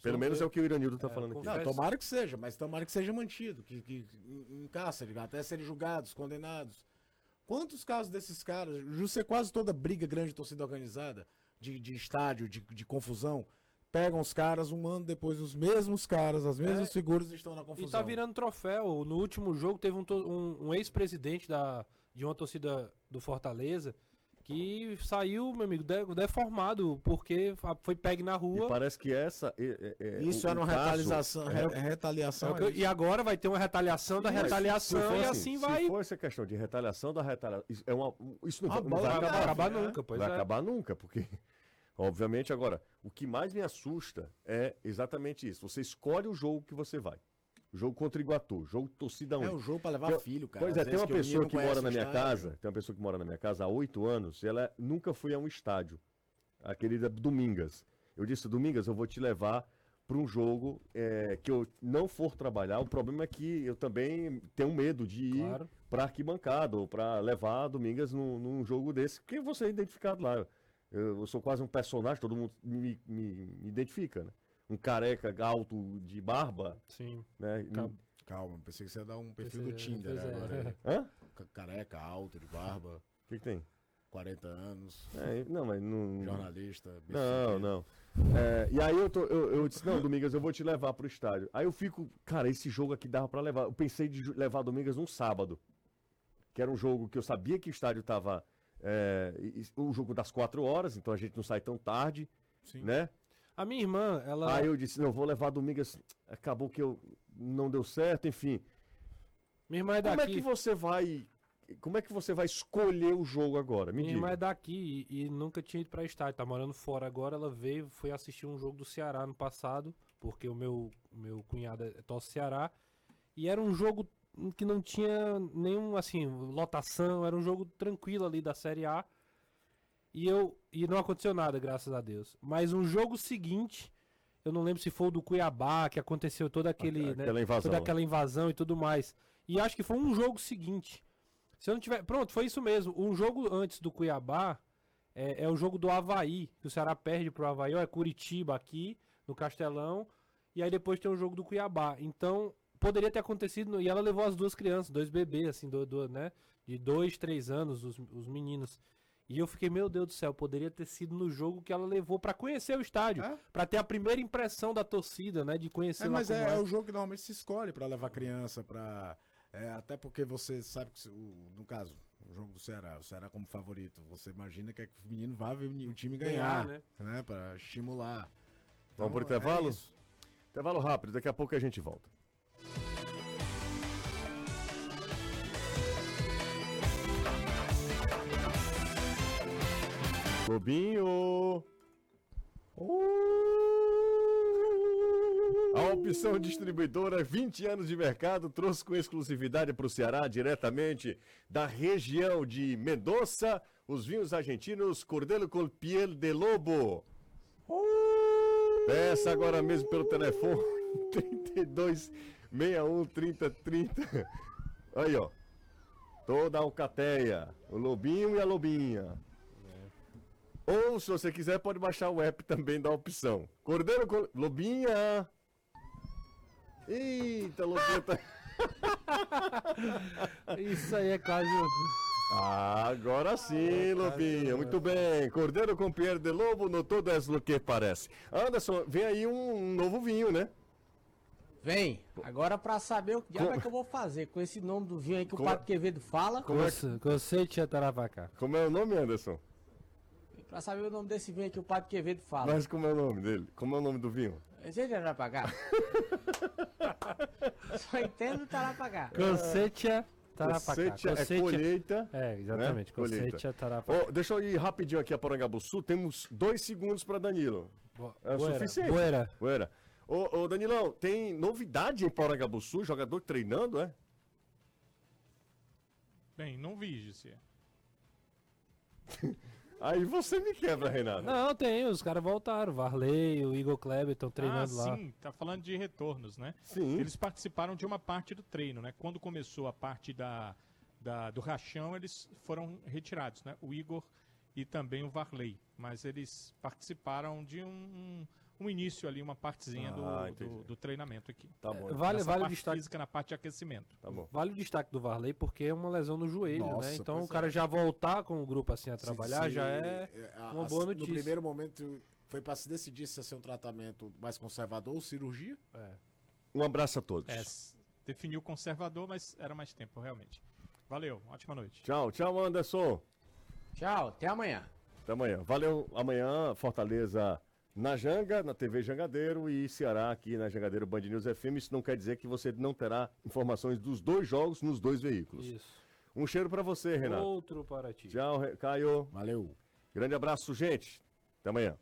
Pelo menos é o que o Iranildo tá falando aqui. Não, tomara que seja, mas tomara que seja mantido, que, que em cárcere, até serem julgados, condenados. Quantos casos desses caras, José, quase toda briga grande de torcida organizada, de, de estádio, de, de confusão, pegam os caras, um ano depois, os mesmos caras, as mesmas É. figuras estão na confusão. E tá virando troféu. No último jogo teve um, um- um ex-presidente da, de uma torcida do Fortaleza que saiu, meu amigo, de- deformado, porque foi pegue na E rua. parece que essa. é- é- é- Isso o- era o uma retaliação, é- re- retaliação. É é e agora vai ter uma retaliação da Mas, retaliação e assim vai. Se for essa questão de retaliação da retaliação, isso, é uma, isso não, Uma vai- não vai de acabar. acabar nunca, pois vai é. acabar nunca, porque. Obviamente, agora, o que mais me assusta é exatamente isso. Você escolhe o jogo que você vai. Jogo contra o Iguatu, jogo torcida É única. um jogo pra levar Eu- filho, cara. Pois é, tem uma que pessoa que mora na minha casa, tem uma pessoa que mora na minha casa há oito anos, e ela nunca foi a um estádio. A querida Domingas. Eu disse, Domingas, eu vou te levar para um jogo é, que eu não for trabalhar. O problema é que eu também tenho medo de ir Claro. para arquibancada ou para levar Domingas num, num jogo desse, porque você é identificado lá. Eu, eu sou quase um personagem, todo mundo me, me- me identifica, né? Um careca alto de barba, Sim. né? Calma. Calma, pensei que você ia dar um perfil Pois do é, Tinder é. agora. Hã? Ca- Careca, alto, de barba, O que, que tem? 40 anos, É, não, mas não. jornalista. Não, BCG. não. É, e aí eu, tô, eu, eu disse, não, Domingas, eu vou te levar pro estádio. Aí eu fico, cara, esse jogo aqui dava pra levar. Eu pensei de levar Domingas num sábado. Que era um jogo que eu sabia que o estádio tava. É, o jogo das quatro horas, então a gente não sai tão tarde, né? A minha irmã, ela. Aí eu disse, não, vou levar Domingas. Acabou que eu não deu certo, enfim. Minha irmã é Como é daqui. que você vai. Como é que você vai escolher o jogo agora? Me Minha irmã é diga. daqui e, e nunca tinha ido pra estádio, tá morando fora agora. Ela veio, foi assistir um jogo do Ceará no passado, porque o meu, meu cunhado é torce Ceará. E era um jogo que não tinha nenhum, assim, lotação, era um jogo tranquilo ali da Série A. E eu e não aconteceu nada, graças a Deus. Mas um jogo seguinte, eu não lembro se foi o do Cuiabá, que aconteceu todo aquele, né, Aquela invasão. toda aquela invasão e tudo mais. E acho que foi um jogo seguinte. Se eu não tiver. Pronto, foi isso mesmo. Um jogo antes do Cuiabá é, é o jogo do Havaí, que o Ceará perde pro Havaí, ó, é Curitiba aqui, no Castelão. E aí depois tem o jogo do Cuiabá. Então, poderia ter acontecido. E ela levou as duas crianças, dois bebês, assim, do, do, né? De dois, três anos, os, os meninos. E eu fiquei, meu Deus do céu, poderia ter sido no jogo que ela levou pra conhecer o estádio. É? pra ter a primeira impressão da torcida, né? De conhecer É, lá mas como é, é o jogo que normalmente se escolhe pra levar criança, para até porque você sabe que o- no caso, o jogo do Ceará, o Ceará como favorito, você imagina que, é que o menino vai ver o time ganhar, Ganhar, né? né? Para estimular. Vamos pro Então, é intervalo? isso. Intervalo rápido, daqui a pouco a gente volta. Lobinho! A opção distribuidora 20 anos de mercado trouxe com exclusividade para o Ceará, diretamente da região de Mendoza, os vinhos argentinos Cordelo com Piel de Lobo. Peça agora mesmo pelo telefone 32 61 30 30. Aí, ó. Toda a alcateia. O lobinho e a lobinha. Ou, se você quiser, pode baixar o app também da opção. Cordeiro com... Lobinha! Eita, lobinha tá... Isso aí é quase. Ah, agora sim, Lobinho. Muito bem. Cordeiro com Pierre de Lobo, no todo é o que parece. Anderson, vem aí um, novo vinho, né? Vem, agora pra saber o que diabo é que eu vou fazer com esse nome do vinho aí que o Como- Pato Quevedo fala. Conce- Conceite Tarapacá. Como é o nome, Anderson? Pra saber o nome desse vinho que o Pato Quevedo fala. Mas como é o nome dele? Como é o nome do vinho? Esse é Tarapacá. Só entendo Tarapacá. Conceite Tarapacá. Cocetia é colheita. É, exatamente. né? Colheita. Conceite Tarapacá. Ô, deixa eu ir rapidinho aqui a Porangabuçu. Temos dois segundos para Danilo. É o Boera, suficiente. Boera. Boera. Ô, ô, Danilão, tem novidade em Porangabuçu? Jogador treinando, é? Bem, não vi, Gisele. Aí você me quebra, Renato. Não, tem, os caras voltaram. Varley, o Igor Kleber estão treinando ah, lá. sim, tá falando de retornos, né? Sim. Eles participaram de uma parte do treino, né? Quando começou a parte da, da- do rachão, eles foram retirados, né? O Igor e também o Varley. Mas eles participaram de um, um, um início ali, uma partezinha do- Ah, do, entendi. do treinamento aqui. Tá bom. Vale, Nessa vale o parte destaque. física na parte de aquecimento. Tá bom. Vale o destaque do Varley porque é uma lesão no joelho, Nossa, né? Então o cara é. já voltar com o grupo assim a trabalhar Se- já é a- uma a- boa No notícia. primeiro momento foi para se decidir se ia ser um tratamento mais conservador ou cirurgia. Um abraço a todos. É, definiu conservador, mas era mais tempo, realmente. Valeu, ótima noite. Tchau, tchau, Anderson. Tchau, até amanhã. Até amanhã. Valeu. Amanhã, Fortaleza na Janga, na TV Jangadeiro e Ceará aqui na Jangadeiro Band News FM. Isso não quer dizer que você não terá informações dos dois jogos nos dois veículos. isso. Um cheiro pra você, Renato. Outro para ti. Tchau, Caio. Valeu. Grande abraço, gente. Até amanhã.